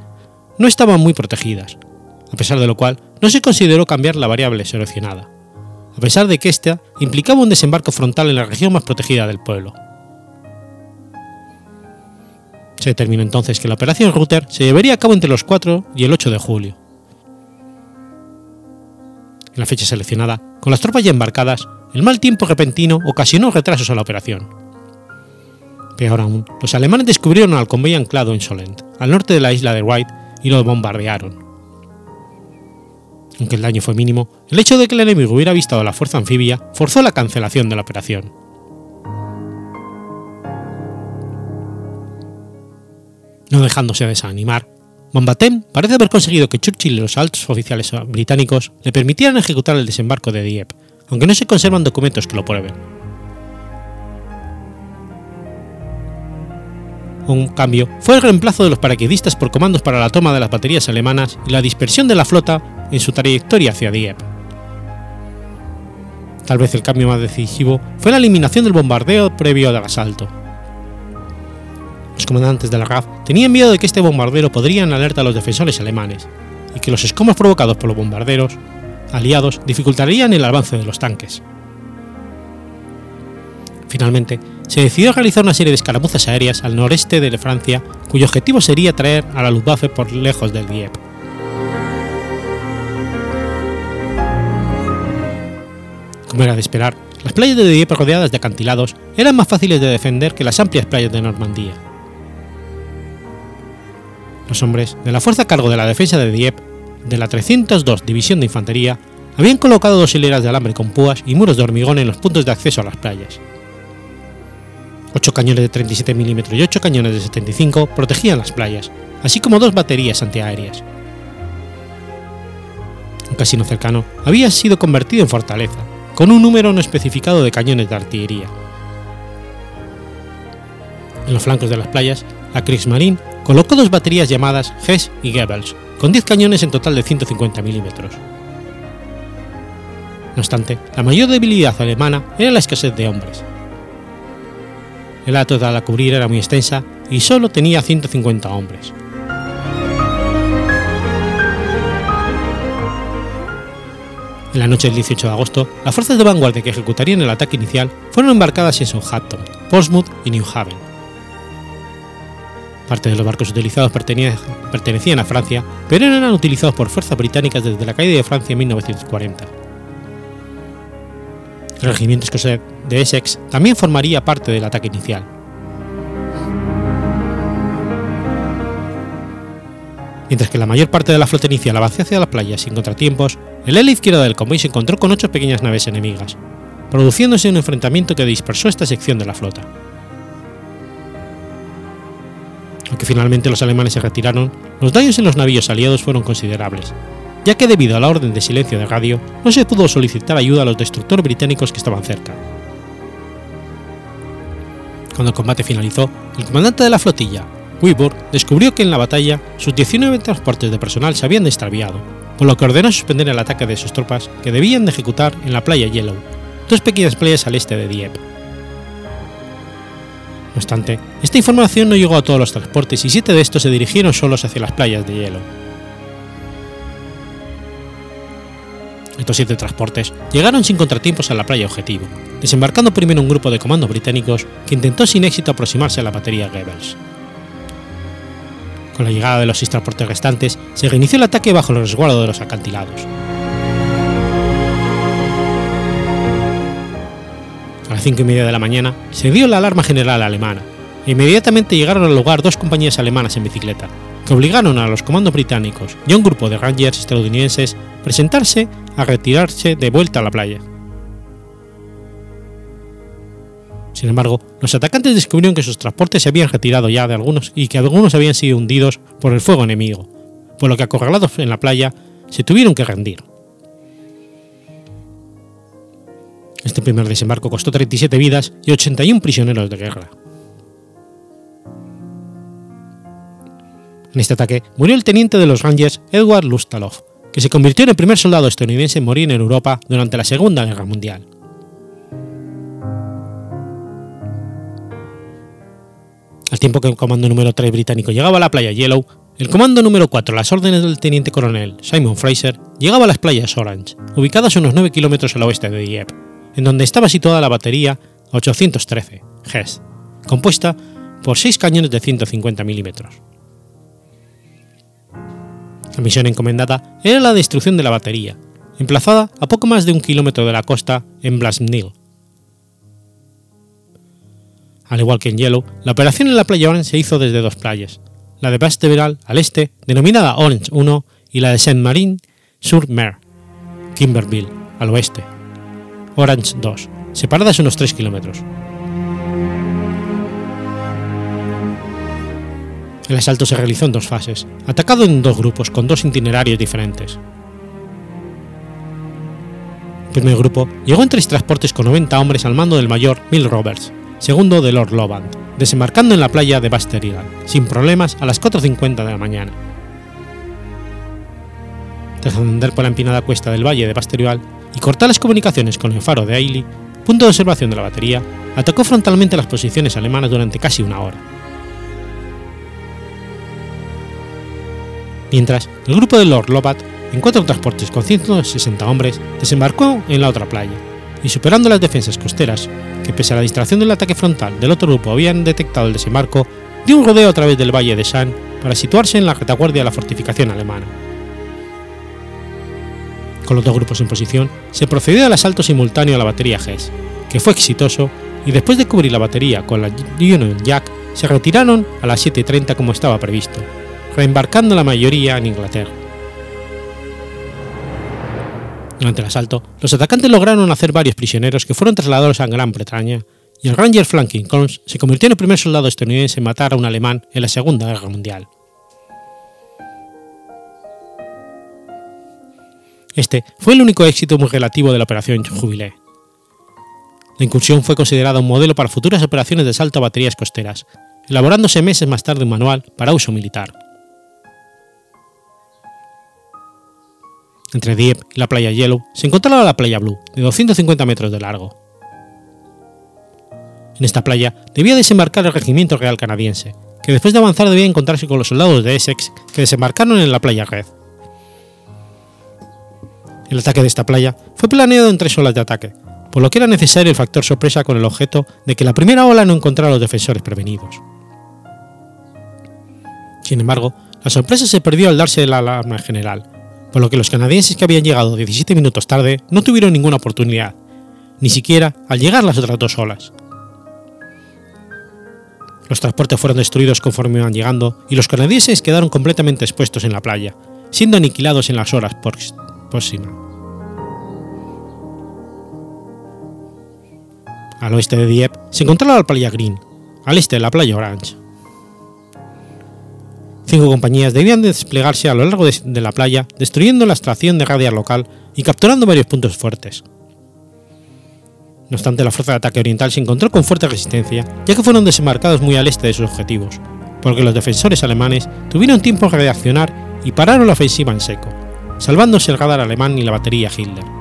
Speaker 2: no estaban muy protegidas, a pesar de lo cual no se consideró cambiar la variable seleccionada, a pesar de que ésta implicaba un desembarco frontal en la región más protegida del pueblo. Se determinó entonces que la operación Router se llevaría a cabo entre los 4 y el 8 de julio. En la fecha seleccionada, con las tropas ya embarcadas, el mal tiempo repentino ocasionó retrasos a la operación. Peor aún, los alemanes descubrieron al convoy anclado en Solent, al norte de la isla de White, y lo bombardearon aunque el daño fue mínimo, el hecho de que el enemigo hubiera visto a la fuerza anfibia forzó la cancelación de la operación. No dejándose desanimar, Mountbatten parece haber conseguido que Churchill y los altos oficiales británicos le permitieran ejecutar el desembarco de Dieppe, aunque no se conservan documentos que lo prueben. Un cambio fue el reemplazo de los paraquedistas por comandos para la toma de las baterías alemanas y la dispersión de la flota en su trayectoria hacia Dieppe. Tal vez el cambio más decisivo fue la eliminación del bombardeo previo al asalto. Los comandantes de la RAF tenían miedo de que este bombardero podría alertar a los defensores alemanes y que los escombros provocados por los bombarderos aliados dificultarían el avance de los tanques. Finalmente, se decidió realizar una serie de escaramuzas aéreas al noreste de Francia, cuyo objetivo sería traer a la Luftwaffe por lejos del Dieppe. Como era de esperar, las playas de Dieppe rodeadas de acantilados eran más fáciles de defender que las amplias playas de Normandía. Los hombres de la fuerza cargo de la defensa de Dieppe, de la 302 División de Infantería, habían colocado dos hileras de alambre con púas y muros de hormigón en los puntos de acceso a las playas. Ocho cañones de 37 mm y ocho cañones de 75 protegían las playas, así como dos baterías antiaéreas. Un casino cercano había sido convertido en fortaleza, con un número no especificado de cañones de artillería. En los flancos de las playas, la Kriegsmarine colocó dos baterías llamadas Hess y Goebbels, con 10 cañones en total de 150 milímetros. No obstante, la mayor debilidad alemana era la escasez de hombres. El área total a cubrir era muy extensa y solo tenía 150 hombres. En la noche del 18 de agosto, las fuerzas de vanguardia que ejecutarían el ataque inicial fueron embarcadas en Southampton, Portsmouth y New Haven. Parte de los barcos utilizados pertenecían a Francia, pero eran utilizados por fuerzas británicas desde la caída de Francia en 1940. El regimiento escocés de Essex también formaría parte del ataque inicial. Mientras que la mayor parte de la flota inicial avanzó hacia las playas sin contratiempos, el ala izquierda del convoy se encontró con ocho pequeñas naves enemigas, produciéndose un enfrentamiento que dispersó esta sección de la flota. Aunque finalmente los alemanes se retiraron, los daños en los navíos aliados fueron considerables, ya que debido a la orden de silencio de radio no se pudo solicitar ayuda a los destructores británicos que estaban cerca. Cuando el combate finalizó, el comandante de la flotilla, Weaver descubrió que en la batalla sus 19 transportes de personal se habían extraviado, por lo que ordenó suspender el ataque de sus tropas que debían de ejecutar en la playa Yellow, dos pequeñas playas al este de Dieppe. No obstante, esta información no llegó a todos los transportes y siete de estos se dirigieron solos hacia las playas de Yellow. Estos siete transportes llegaron sin contratiempos a la playa objetivo, desembarcando primero un grupo de comandos británicos que intentó sin éxito aproximarse a la batería Goebbels. Con la llegada de los seis transportes restantes, se reinició el ataque bajo el resguardo de los acantilados. A las cinco y media de la mañana se dio la alarma general alemana, e inmediatamente llegaron al lugar dos compañías alemanas en bicicleta, que obligaron a los comandos británicos y a un grupo de rangers estadounidenses presentarse a retirarse de vuelta a la playa. Sin embargo, los atacantes descubrieron que sus transportes se habían retirado ya de algunos y que algunos habían sido hundidos por el fuego enemigo, por lo que acorralados en la playa se tuvieron que rendir. Este primer desembarco costó 37 vidas y 81 prisioneros de guerra. En este ataque murió el teniente de los Rangers Edward Lustalov, que se convirtió en el primer soldado estadounidense en morir en Europa durante la Segunda Guerra Mundial. Al tiempo que el comando número 3 británico llegaba a la playa Yellow, el comando número 4, a las órdenes del teniente coronel Simon Fraser, llegaba a las playas Orange, ubicadas unos 9 kilómetros al oeste de Dieppe, en donde estaba situada la batería 813, Hess, compuesta por 6 cañones de 150 milímetros. La misión encomendada era la destrucción de la batería, emplazada a poco más de un kilómetro de la costa en Blasnil. Al igual que en Yellow, la operación en la playa Orange se hizo desde dos playas, la de Basteveral al este, denominada Orange 1, y la de Saint-Marin-sur-Mer, Kimberville, al oeste, Orange 2, separadas unos 3 kilómetros. El asalto se realizó en dos fases, atacado en dos grupos con dos itinerarios diferentes. El primer grupo llegó en tres transportes con 90 hombres al mando del mayor Bill Roberts, segundo de Lord Loband, desembarcando en la playa de Basterial, sin problemas a las 4.50 de la mañana. Tras ascender por la empinada cuesta del valle de Basterial y cortar las comunicaciones con el faro de Ailey, punto de observación de la batería, atacó frontalmente las posiciones alemanas durante casi una hora. Mientras, el grupo de Lord Lobat, en cuatro transportes con 160 hombres, desembarcó en la otra playa, y superando las defensas costeras, que pese a la distracción del ataque frontal del otro grupo habían detectado el desembarco, dio un rodeo a través del valle de San para situarse en la retaguardia de la fortificación alemana. Con los dos grupos en posición, se procedió al asalto simultáneo a la batería Hess, que fue exitoso, y después de cubrir la batería con la Union Jack, se retiraron a las 7.30 como estaba previsto, reembarcando la mayoría en Inglaterra. Durante el asalto, los atacantes lograron hacer varios prisioneros que fueron trasladados a Gran Bretaña, y el Ranger Franklin Collins se convirtió en el primer soldado estadounidense en matar a un alemán en la Segunda Guerra Mundial. Este fue el único éxito muy relativo de la Operación Jubilee, La incursión fue considerada un modelo para futuras operaciones de salto a baterías costeras, elaborándose meses más tarde un manual para uso militar. Entre Dieppe y la playa Yellow se encontraba la playa Blue, de 250 metros de largo. En esta playa debía desembarcar el regimiento real canadiense, que después de avanzar debía encontrarse con los soldados de Essex que desembarcaron en la playa Red. El ataque de esta playa fue planeado en tres olas de ataque, por lo que era necesario el factor sorpresa con el objeto de que la primera ola no encontrara a los defensores prevenidos. Sin embargo, la sorpresa se perdió al darse la alarma general, por lo que los canadienses que habían llegado 17 minutos tarde no tuvieron ninguna oportunidad, ni siquiera al llegar las otras dos olas. Los transportes fueron destruidos conforme iban llegando y los canadienses quedaron completamente expuestos en la playa, siendo aniquilados en las horas próximas. Al oeste de Dieppe se encontraba la playa Green, al este la playa Orange. Cinco compañías debían desplegarse a lo largo de, de la playa, destruyendo la extracción de radiar local y capturando varios puntos fuertes. No obstante, la fuerza de ataque oriental se encontró con fuerte resistencia, ya que fueron desembarcados muy al este de sus objetivos, porque los defensores alemanes tuvieron tiempo de reaccionar y pararon la ofensiva en seco, salvándose el radar alemán y la batería Hitler.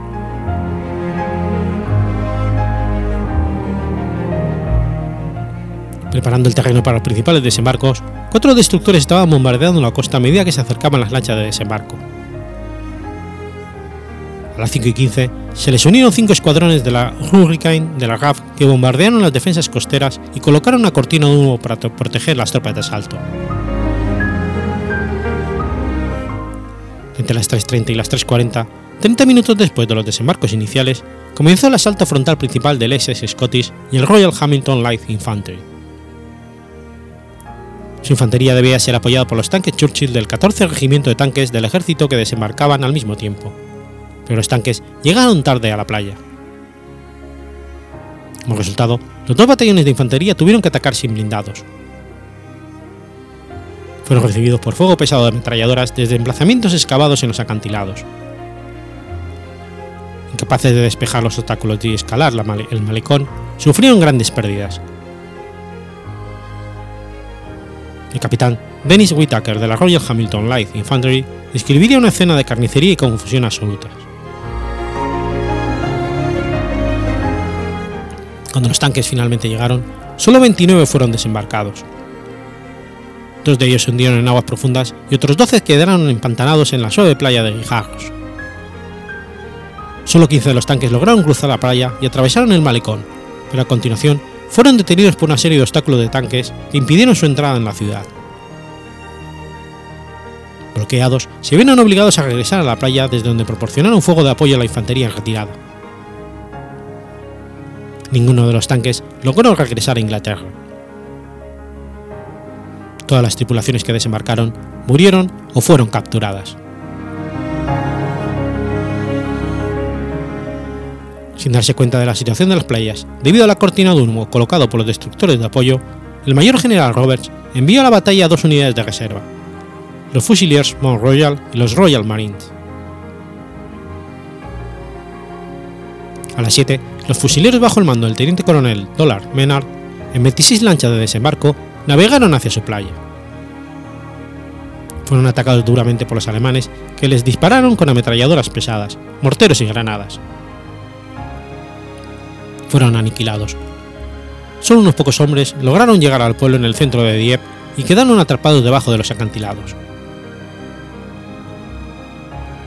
Speaker 2: Preparando el terreno para los principales desembarcos, cuatro destructores estaban bombardeando la costa a medida que se acercaban las lanchas de desembarco. A las 5 y 15 se les unieron cinco escuadrones de la Hurricane de la RAF que bombardearon las defensas costeras y colocaron una cortina de humo para proteger las tropas de asalto. Entre las 3.30 y las 3.40, 30 minutos después de los desembarcos iniciales, comenzó el asalto frontal principal del SS Scottish y el Royal Hamilton Light Infantry. Su infantería debía ser apoyada por los tanques Churchill del 14 Regimiento de Tanques del Ejército que desembarcaban al mismo tiempo, pero los tanques llegaron tarde a la playa. Como resultado, los dos batallones de infantería tuvieron que atacar sin blindados. Fueron recibidos por fuego pesado de ametralladoras desde emplazamientos excavados en los acantilados. Incapaces de despejar los obstáculos y escalar el malecón, sufrieron grandes pérdidas. El capitán Dennis Whitaker de la Royal Hamilton Light Infantry describiría una escena de carnicería y confusión absolutas. Cuando los tanques finalmente llegaron, solo 29 fueron desembarcados. Dos de ellos se hundieron en aguas profundas y otros 12 quedaron empantanados en la suave playa de Guijarros. Solo 15 de los tanques lograron cruzar la playa y atravesaron el malecón, pero a continuación fueron detenidos por una serie de obstáculos de tanques que impidieron su entrada en la ciudad. Bloqueados, se vieron obligados a regresar a la playa desde donde proporcionaron fuego de apoyo a la infantería en retirada. Ninguno de los tanques logró regresar a Inglaterra. Todas las tripulaciones que desembarcaron murieron o fueron capturadas. Sin darse cuenta de la situación de las playas, debido a la cortina de humo colocado por los destructores de apoyo, el mayor general Roberts envió a la batalla dos unidades de reserva, los Fusiliers Mount Royal y los Royal Marines. A las 7, los fusileros bajo el mando del teniente coronel Dollard Menard, en 26 lanchas de desembarco, navegaron hacia su playa. Fueron atacados duramente por los alemanes, que les dispararon con ametralladoras pesadas, morteros y granadas. Fueron aniquilados. Solo unos pocos hombres lograron llegar al pueblo en el centro de Dieppe y quedaron atrapados debajo de los acantilados.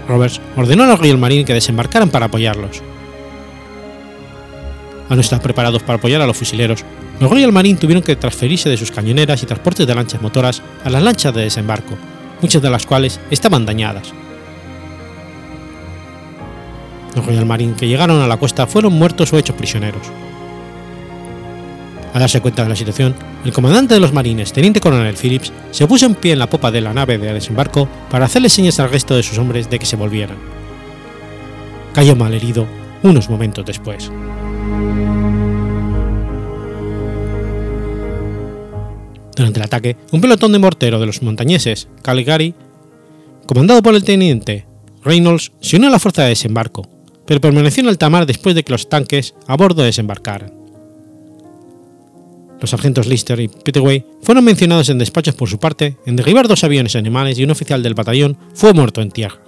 Speaker 2: Roberts ordenó a los Royal Marine que desembarcaran para apoyarlos. Al no estar preparados para apoyar a los fusileros, los Royal Marine tuvieron que transferirse de sus cañoneras y transportes de lanchas motoras a las lanchas de desembarco, muchas de las cuales estaban dañadas. Los Royal Marine que llegaron a la costa fueron muertos o hechos prisioneros. Al darse cuenta de la situación, el comandante de los marines, teniente coronel Phillips, se puso en pie en la popa de la nave de desembarco para hacerle señas al resto de sus hombres de que se volvieran. Cayó mal herido unos momentos después. Durante el ataque, un pelotón de mortero de los montañeses Caligari, comandado por el teniente Reynolds, se unió a la fuerza de desembarco, pero permaneció en alta mar después de que los tanques a bordo desembarcaran. Los sargentos Lister y Pettigrew fueron mencionados en despachos por su parte en derribar dos aviones alemanes y un oficial del batallón fue muerto en tierra.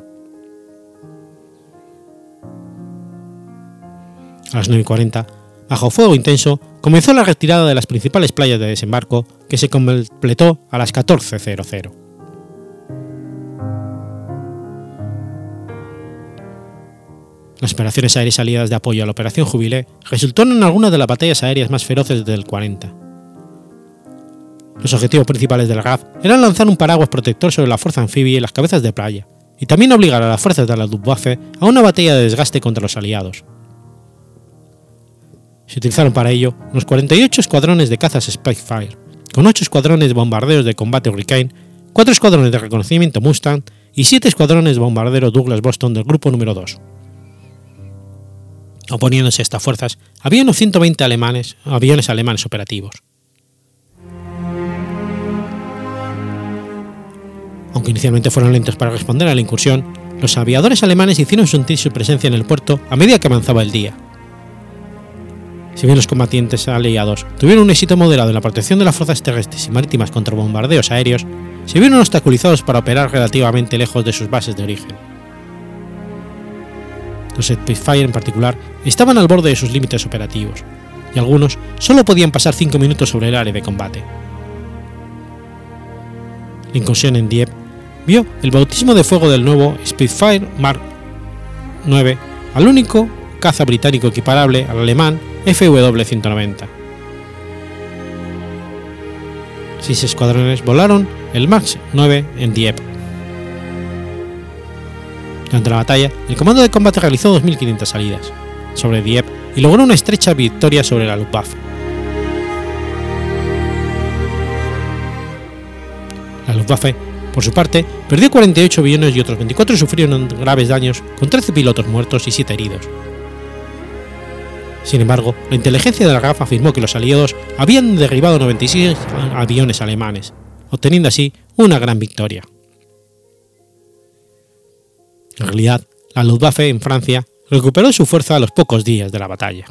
Speaker 2: A las 9.40, bajo fuego intenso, comenzó la retirada de las principales playas de desembarco, que se completó a las 14.00. Las operaciones aéreas aliadas de apoyo a la Operación Jubilé resultaron en algunas de las batallas aéreas más feroces desde el 40. Los objetivos principales del RAF eran lanzar un paraguas protector sobre la fuerza anfibia y las cabezas de playa, y también obligar a las fuerzas de la Luftwaffe a una batalla de desgaste contra los aliados. Se utilizaron para ello los 48 escuadrones de cazas Spitfire, con 8 escuadrones de bombarderos de combate Hurricane, 4 escuadrones de reconocimiento Mustang y 7 escuadrones de bombarderos Douglas Boston del grupo número 2. Oponiéndose a estas fuerzas, había unos 120 alemanes, aviones alemanes operativos. Aunque inicialmente fueron lentos para responder a la incursión, los aviadores alemanes hicieron sentir su presencia en el puerto a medida que avanzaba el día. Si bien los combatientes aliados tuvieron un éxito moderado en la protección de las fuerzas terrestres y marítimas contra bombardeos aéreos, se vieron obstaculizados para operar relativamente lejos de sus bases de origen. Los Spitfire en particular estaban al borde de sus límites operativos, y algunos solo podían pasar 5 minutos sobre el área de combate. La incursión en Dieppe vio el bautismo de fuego del nuevo Spitfire Mark IX al único caza británico equiparable al alemán FW-190. Seis escuadrones volaron el Max 9 en Dieppe. Durante la batalla, el comando de combate realizó 2.500 salidas sobre Dieppe y logró una estrecha victoria sobre la Luftwaffe. La Luftwaffe, por su parte, perdió 48 aviones y otros 24 sufrieron graves daños, con 13 pilotos muertos y 7 heridos. Sin embargo, la inteligencia de la RAF afirmó que los aliados habían derribado 96 aviones alemanes, obteniendo así una gran victoria. En realidad, la Luftwaffe en Francia recuperó su fuerza a los pocos días de la batalla.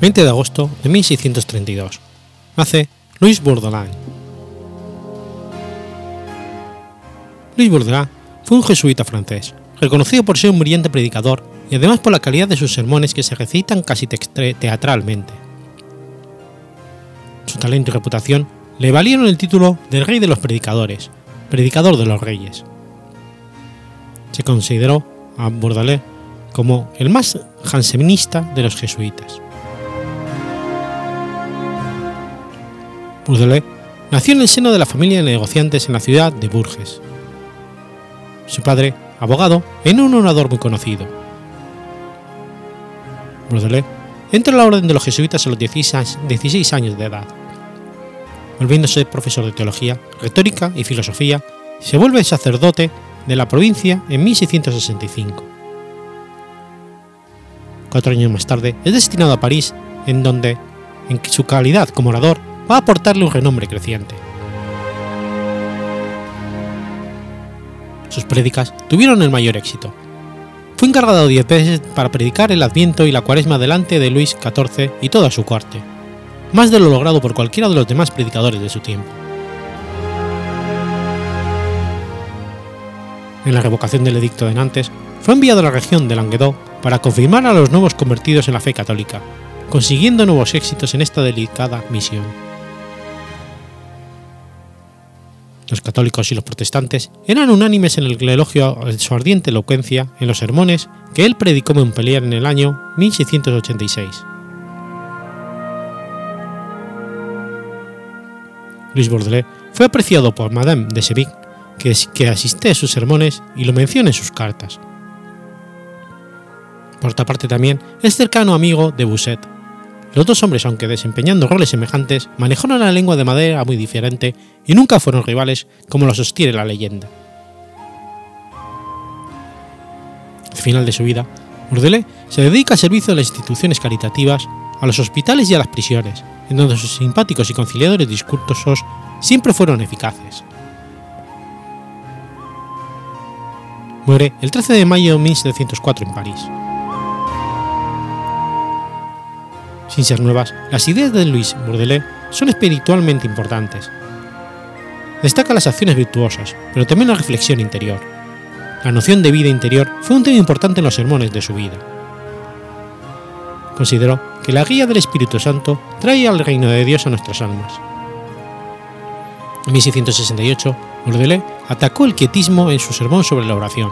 Speaker 2: 20 de agosto de 1632. Nace Louis Bourdelain. Louis Bourdelain fue un jesuita francés, reconocido por ser un brillante predicador y además por la calidad de sus sermones que se recitan casi teatralmente. Su talento y reputación le valieron el título de Rey de los Predicadores, Predicador de los Reyes. Se consideró a Bourdelain como el más jansenista de los jesuitas. Bourdelain nació en el seno de la familia de negociantes en la ciudad de Bourges. Su padre, abogado, era un orador muy conocido. Bourdelain entra en la orden de los jesuitas a los 16 años de edad. Volviéndose profesor de teología, retórica y filosofía, se vuelve sacerdote de la provincia en 1665. Cuatro años más tarde es destinado a París, en donde, en su calidad como orador, va a aportarle un renombre creciente. Sus prédicas tuvieron el mayor éxito. Fue encargado diez veces para predicar el Adviento y la Cuaresma delante de Luis XIV y toda su corte, más de lo logrado por cualquiera de los demás predicadores de su tiempo. En la revocación del edicto de Nantes, fue enviado a la región de Languedoc para confirmar a los nuevos convertidos en la fe católica, consiguiendo nuevos éxitos en esta delicada misión. Los católicos y los protestantes eran unánimes en el elogio de su ardiente elocuencia en los sermones que él predicó en Montpellier en el año 1686. Luis Bordelais fue apreciado por Madame de Sévigné, que, que asiste a sus sermones y lo menciona en sus cartas. Por otra parte también es cercano amigo de Bousset, los dos hombres, aunque desempeñando roles semejantes, manejaron la lengua de madera muy diferente y nunca fueron rivales, como lo sostiene la leyenda. Al final de su vida, Bourdelais se dedica al servicio de las instituciones caritativas, a los hospitales y a las prisiones, en donde sus simpáticos y conciliadores discursos siempre fueron eficaces. Muere el 13 de mayo de 1704 en París. Sin ser nuevas, las ideas de Louis Bourdelais son espiritualmente importantes. Destaca las acciones virtuosas, pero también la reflexión interior. La noción de vida interior fue un tema importante en los sermones de su vida. Consideró que la guía del Espíritu Santo trae al reino de Dios a nuestras almas. En 1668, Bourdelais atacó el quietismo en su sermón sobre la oración,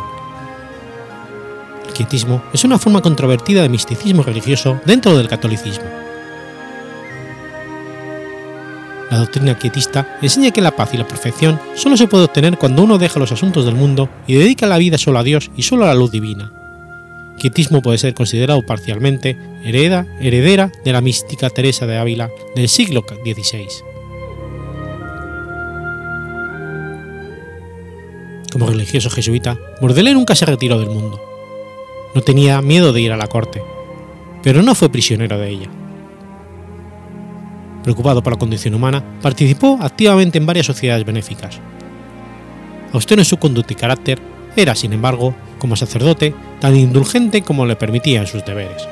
Speaker 2: quietismo es una forma controvertida de misticismo religioso dentro del catolicismo. La doctrina quietista enseña que la paz y la perfección solo se puede obtener cuando uno deja los asuntos del mundo y dedica la vida solo a Dios y solo a la luz divina. Quietismo puede ser considerado parcialmente hereda, heredera de la mística Teresa de Ávila del siglo XVI. Como religioso jesuita, Bourdelais nunca se retiró del mundo no tenía miedo de ir a la corte, pero no fue prisionero de ella. Preocupado por la condición humana, participó activamente en varias sociedades benéficas. Austero en su conducta y carácter, era, sin embargo, como sacerdote, tan indulgente como le permitían sus deberes.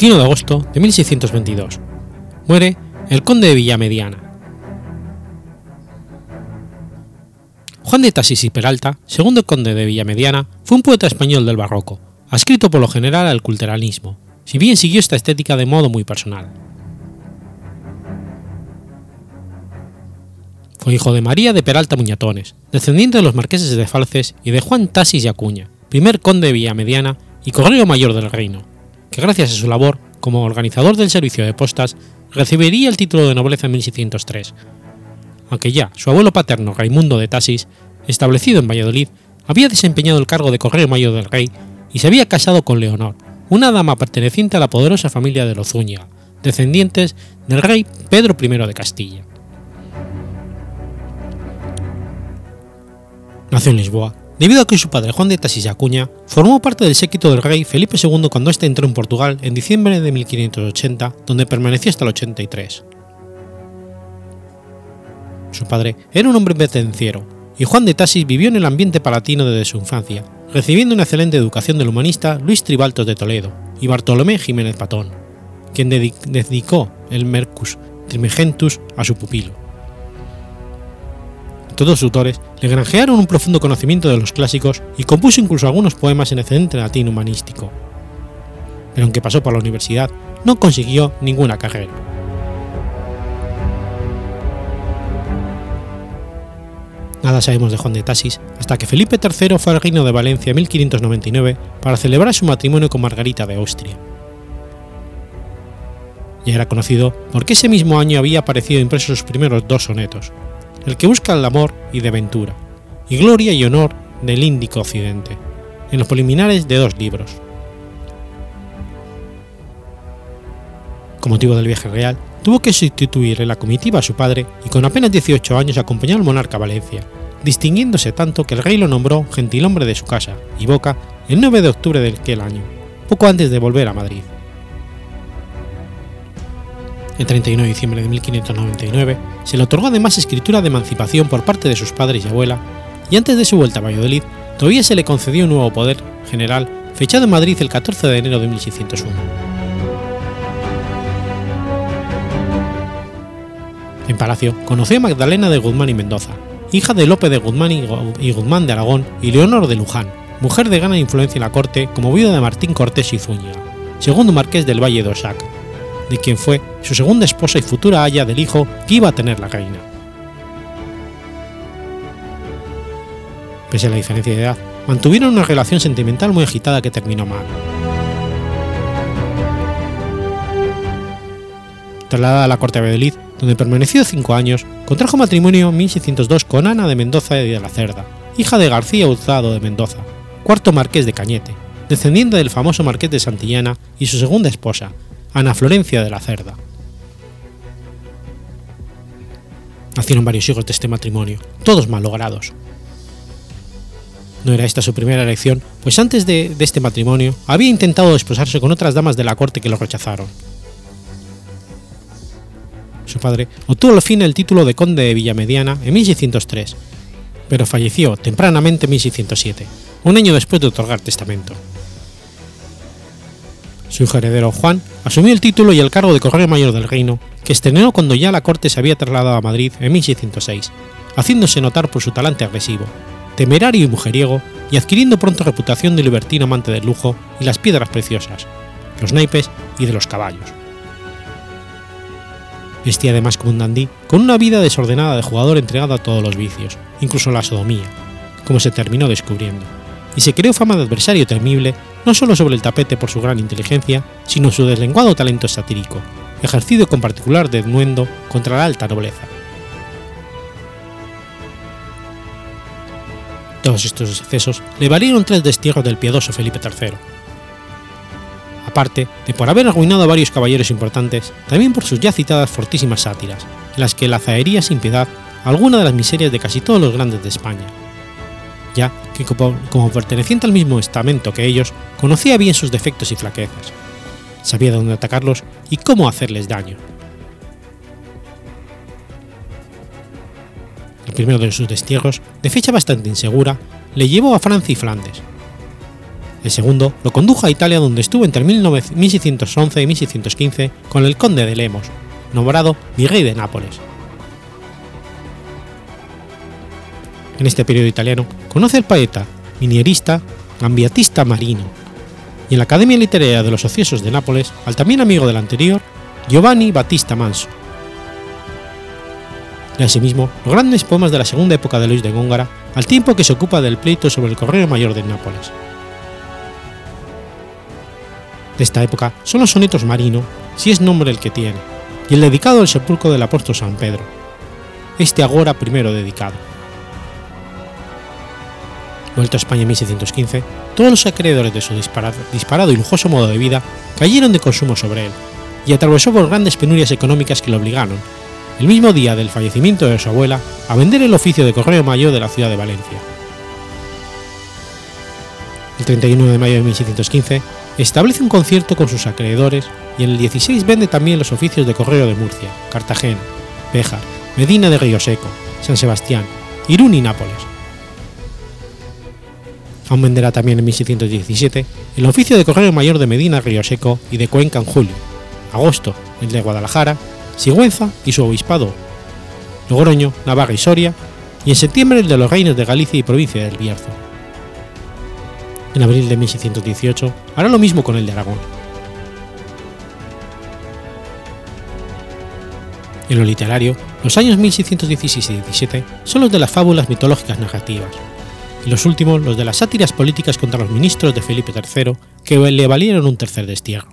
Speaker 2: 21 de agosto de 1622. Muere el conde de Villamediana. Juan de Tasis y Peralta, segundo conde de Villamediana, fue un poeta español del barroco, adscrito por lo general al culturalismo, si bien siguió esta estética de modo muy personal. Fue hijo de María de Peralta Muñatones, descendiente de los marqueses de Falces y de Juan Tasis y Acuña, primer conde de Villamediana y correo mayor del reino, gracias a su labor como organizador del servicio de postas recibiría el título de nobleza en 1603, aunque ya su abuelo paterno Raimundo de Tasis, establecido en Valladolid, había desempeñado el cargo de correo mayor del rey y se había casado con Leonor, una dama perteneciente a la poderosa familia de los Zúñiga, descendientes del rey Pedro I de Castilla. Nació en Lisboa, debido a que su padre Juan de Tasis y Acuña formó parte del séquito del rey Felipe II cuando éste entró en Portugal en diciembre de 1580, donde permaneció hasta el 83. Su padre era un hombre penitenciero, y Juan de Tasis vivió en el ambiente palatino desde su infancia, recibiendo una excelente educación del humanista Luis Tribaltos de Toledo y Bartolomé Jiménez Patón, quien dedicó el Mercus Trimegentus a su pupilo. Todos sus autores le granjearon un profundo conocimiento de los clásicos y compuso incluso algunos poemas en excelente latín humanístico. Pero aunque pasó por la universidad, no consiguió ninguna carrera. Nada sabemos de Juan de Tasis hasta que Felipe III fue al reino de Valencia en 1599 para celebrar su matrimonio con Margarita de Austria. Ya era conocido porque ese mismo año había aparecido impresos sus primeros dos sonetos, el que busca el amor y de ventura, y gloria y honor del Índico Occidente, en los preliminares de dos libros. Con motivo del viaje real, tuvo que sustituir en la comitiva a su padre y con apenas 18 años acompañó al monarca a Valencia, distinguiéndose tanto que el rey lo nombró gentilhombre de su casa y boca el 9 de octubre de aquel año, poco antes de volver a Madrid. El 31 de diciembre de 1599 se le otorgó además escritura de emancipación por parte de sus padres y abuela, y antes de su vuelta a Valladolid todavía se le concedió un nuevo poder general fechado en Madrid el 14 de enero de 1601. En Palacio conoció a Magdalena de Guzmán y Mendoza, hija de Lope de Guzmán y Guzmán de Aragón y Leonor de Luján, mujer de gran influencia en la corte como viuda de Martín Cortés y Zúñiga, segundo marqués del Valle de Osac, de quien fue su segunda esposa y futura haya del hijo que iba a tener la reina. Pese a la diferencia de edad, mantuvieron una relación sentimental muy agitada que terminó mal. Trasladada a la corte de Valladolid, donde permaneció cinco años, contrajo matrimonio en 1602 con Ana de Mendoza y de la Cerda, hija de García Hurtado de Mendoza, cuarto marqués de Cañete, descendiente del famoso marqués de Santillana y su segunda esposa, Ana Florencia de la Cerda. Nacieron varios hijos de este matrimonio, todos malogrados. No era esta su primera elección, pues antes de, de este matrimonio había intentado desposarse con otras damas de la corte que lo rechazaron. Su padre obtuvo al fin el título de conde de Villamediana en 1603, pero falleció tempranamente en 1607, un año después de otorgar testamento. Su heredero Juan asumió el título y el cargo de correo mayor del reino, que estrenó cuando ya la corte se había trasladado a Madrid en 1606, haciéndose notar por su talante agresivo, temerario y mujeriego, y adquiriendo pronto reputación de libertino amante del lujo y las piedras preciosas, los naipes y de los caballos. Vestía además como un dandí, con una vida desordenada de jugador entregado a todos los vicios, incluso la sodomía, como se terminó descubriendo, y se creó fama de adversario temible no solo sobre el tapete por su gran inteligencia, sino su deslenguado talento satírico, ejercido con particular denuendo contra la alta nobleza. Todos estos excesos le valieron tres destierros del piadoso Felipe III. Aparte de por haber arruinado a varios caballeros importantes, también por sus ya citadas fortísimas sátiras, en las que lazaería sin piedad alguna de las miserias de casi todos los grandes de España, ya que como, perteneciente al mismo estamento que ellos, conocía bien sus defectos y flaquezas, sabía dónde atacarlos y cómo hacerles daño. El primero de sus destierros, de fecha bastante insegura, le llevó a Francia y Flandes. El segundo lo condujo a Italia donde estuvo entre 1611 y 1615 con el conde de Lemos, nombrado virrey de Nápoles. En este periodo italiano conoce al poeta, minierista, Gambiatista Marino, y en la Academia Literaria de los Ociosos de Nápoles al también amigo del anterior, Giovanni Battista Manso. Y asimismo los grandes poemas de la segunda época de Luis de Góngara, al tiempo que se ocupa del pleito sobre el Correo Mayor de Nápoles. De esta época son los sonetos Marino, si es nombre el que tiene, y el dedicado al sepulcro del apóstol San Pedro, este agora primero dedicado. Vuelto a España en 1615, todos los acreedores de su disparado, y lujoso modo de vida cayeron de consumo sobre él, y atravesó por grandes penurias económicas que lo obligaron, el mismo día del fallecimiento de su abuela, a vender el oficio de correo mayor de la ciudad de Valencia. El 31 de mayo de 1615 establece un concierto con sus acreedores y en el 16 vende también los oficios de correo de Murcia, Cartagena, Béjar, Medina de Río Seco, San Sebastián, Irún y Nápoles. Aún venderá también en 1617 el oficio de correo mayor de Medina, Río Seco y de Cuenca en julio, agosto el de Guadalajara, Sigüenza y su obispado, Logroño, Navarra y Soria, y en septiembre el de los reinos de Galicia y provincia del Bierzo. En abril de 1618 hará lo mismo con el de Aragón. En lo literario, los años 1616 y 17 son los de las fábulas mitológicas narrativas, y los últimos los de las sátiras políticas contra los ministros de Felipe III que le valieron un tercer destierro.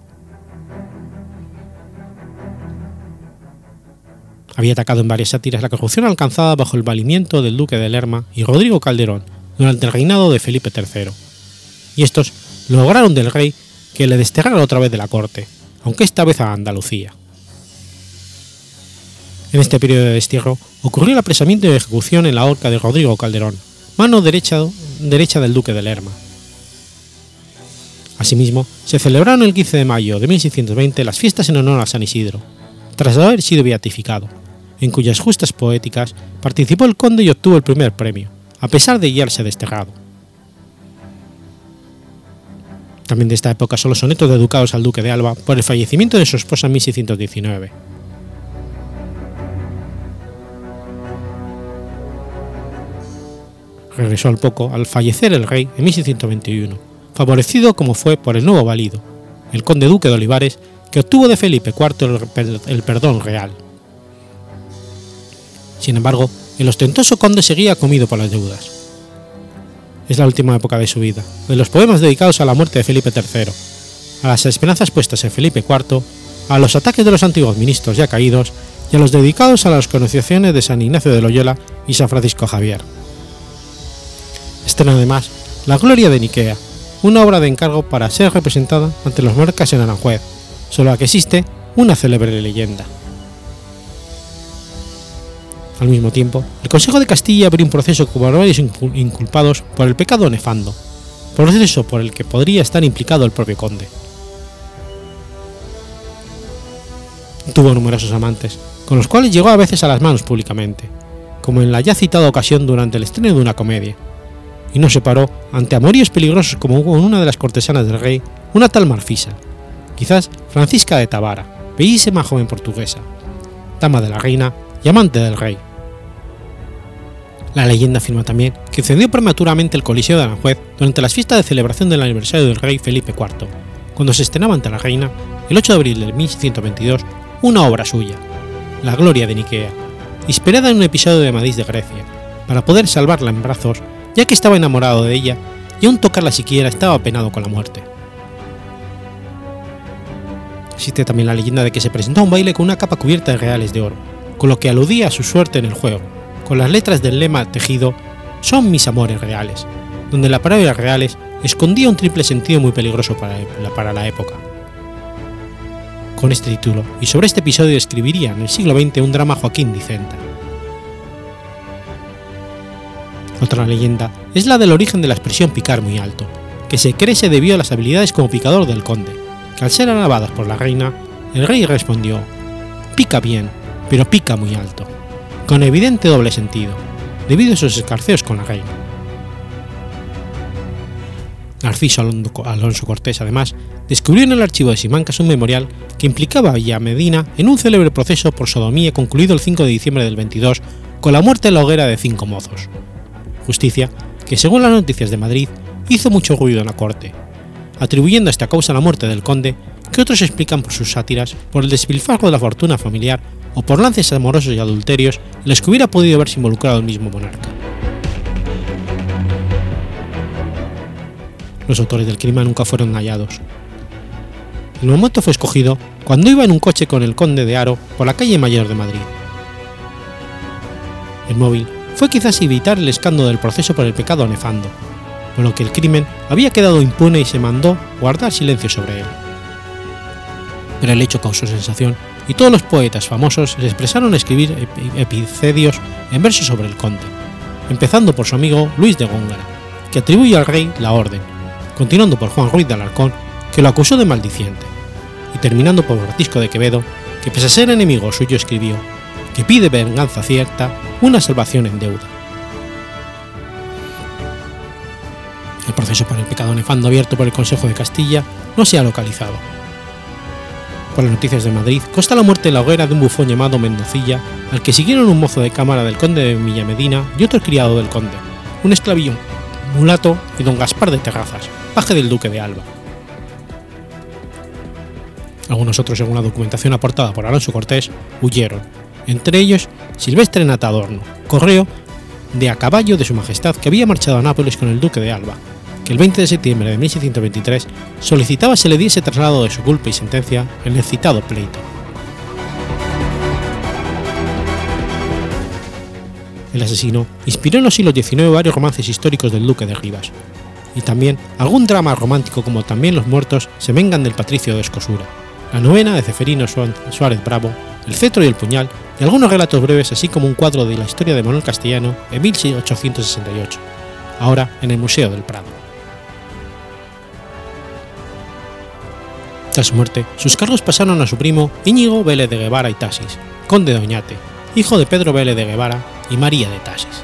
Speaker 2: Había atacado en varias sátiras la corrupción alcanzada bajo el valimiento del duque de Lerma y Rodrigo Calderón durante el reinado de Felipe III, y estos lograron del rey que le desterrara otra vez de la corte, aunque esta vez a Andalucía. En este periodo de destierro ocurrió el apresamiento y ejecución en la horca de Rodrigo Calderón, mano derecha, del duque de Lerma. Asimismo, se celebraron el 15 de mayo de 1620 las fiestas en honor a San Isidro, tras haber sido beatificado, en cuyas justas poéticas participó el conde y obtuvo el primer premio, a pesar de guiarse desterrado. También de esta época son los sonetos dedicados al duque de Alba por el fallecimiento de su esposa en 1619. Regresó al poco al fallecer el rey en 1621, favorecido como fue por el nuevo valido, el conde duque de Olivares, que obtuvo de Felipe IV el perdón real. Sin embargo, el ostentoso conde seguía comido por las deudas. Es la última época de su vida, de los poemas dedicados a la muerte de Felipe III, a las esperanzas puestas en Felipe IV, a los ataques de los antiguos ministros ya caídos y a los dedicados a las conociaciones de San Ignacio de Loyola y San Francisco Javier. Estrena además La Gloria de Niquea, una obra de encargo para ser representada ante los monarcas en Aranjuez, sobre la que existe una célebre leyenda. Al mismo tiempo, el Consejo de Castilla abrió un proceso con varios inculpados por el pecado nefando, proceso por el que podría estar implicado el propio conde. Tuvo numerosos amantes, con los cuales llegó a veces a las manos públicamente, como en la ya citada ocasión durante el estreno de una comedia, y no se paró ante amoríos peligrosos como con una de las cortesanas del rey, una tal Marfisa, quizás Francisca de Tabara, bellísima joven portuguesa, dama de la reina y amante del rey. La leyenda afirma también que cedió prematuramente el Coliseo de Aranjuez durante las fiestas de celebración del aniversario del rey Felipe IV, cuando se estrenaba ante la reina, el 8 de abril de 1622, una obra suya, La Gloria de Niquea, inspirada en un episodio de Madís de Grecia, para poder salvarla en brazos, ya que estaba enamorado de ella y aún tocarla siquiera estaba penado con la muerte. Existe también la leyenda de que se presentó a un baile con una capa cubierta de reales de oro, con lo que aludía a su suerte en el juego, con las letras del lema tejido Son mis amores reales, donde la palabra reales escondía un triple sentido muy peligroso para para la época. Con este título y sobre este episodio escribiría en el siglo XX un drama Joaquín Dicenta. Otra leyenda es la del origen de la expresión picar muy alto, que se cree se debió a las habilidades como picador del conde, que al ser alabadas por la reina, el rey respondió, pica bien, pero pica muy alto con evidente doble sentido, debido a sus escarceos con la reina. Narciso Alonso Cortés, además, descubrió en el archivo de Simancas un memorial que implicaba a Villamedina en un célebre proceso por sodomía concluido el 5 de diciembre del 22 con la muerte en la hoguera de cinco mozos. Justicia que, según las noticias de Madrid, hizo mucho ruido en la corte, atribuyendo a esta causa la muerte del conde, que otros explican por sus sátiras, por el despilfarro de la fortuna familiar o por lances amorosos y adulterios en los que hubiera podido verse involucrado el mismo monarca. Los autores del crimen nunca fueron hallados. El momento fue escogido cuando iba en un coche con el conde de Aro por la calle Mayor de Madrid. El móvil fue quizás evitar el escándalo del proceso por el pecado nefando, por lo que el crimen había quedado impune y se mandó guardar silencio sobre él. Pero el hecho causó sensación y todos los poetas famosos se expresaron a escribir epicedios en versos sobre el conde, empezando por su amigo Luis de Góngara, que atribuye al rey la orden, continuando por Juan Ruiz de Alarcón, que lo acusó de maldiciente, y terminando por Francisco de Quevedo, que pese a ser enemigo suyo escribió, que pide venganza cierta, una salvación en deuda. El proceso por el pecado nefando abierto por el Consejo de Castilla no se ha localizado. Por las noticias de Madrid consta la muerte en la hoguera de un bufón llamado Mendocilla, al que siguieron un mozo de cámara del conde de Villamedina y otro criado del conde, un esclavillo mulato y don Gaspar de Terrazas, paje del duque de Alba. Algunos otros, según la documentación aportada por Alonso Cortés, huyeron, entre ellos Silvestre Natadorno, correo de a caballo de su majestad que había marchado a Nápoles con el duque de Alba, que el 20 de septiembre de 1623 solicitaba se le diese traslado de su culpa y sentencia en el citado pleito. El asesino inspiró en los siglos XIX varios romances históricos del duque de Rivas, y también algún drama romántico como También los muertos se vengan del patricio de Escosura, la novena de Ceferino Suárez Bravo, El cetro y el puñal y algunos relatos breves así como un cuadro de la historia de Manuel Castellano en 1868, ahora en el Museo del Prado. Tras su muerte, sus cargos pasaron a su primo Íñigo Vélez de Guevara y Tasis, conde de Oñate, hijo de Pedro Vélez de Guevara y María de Tasis.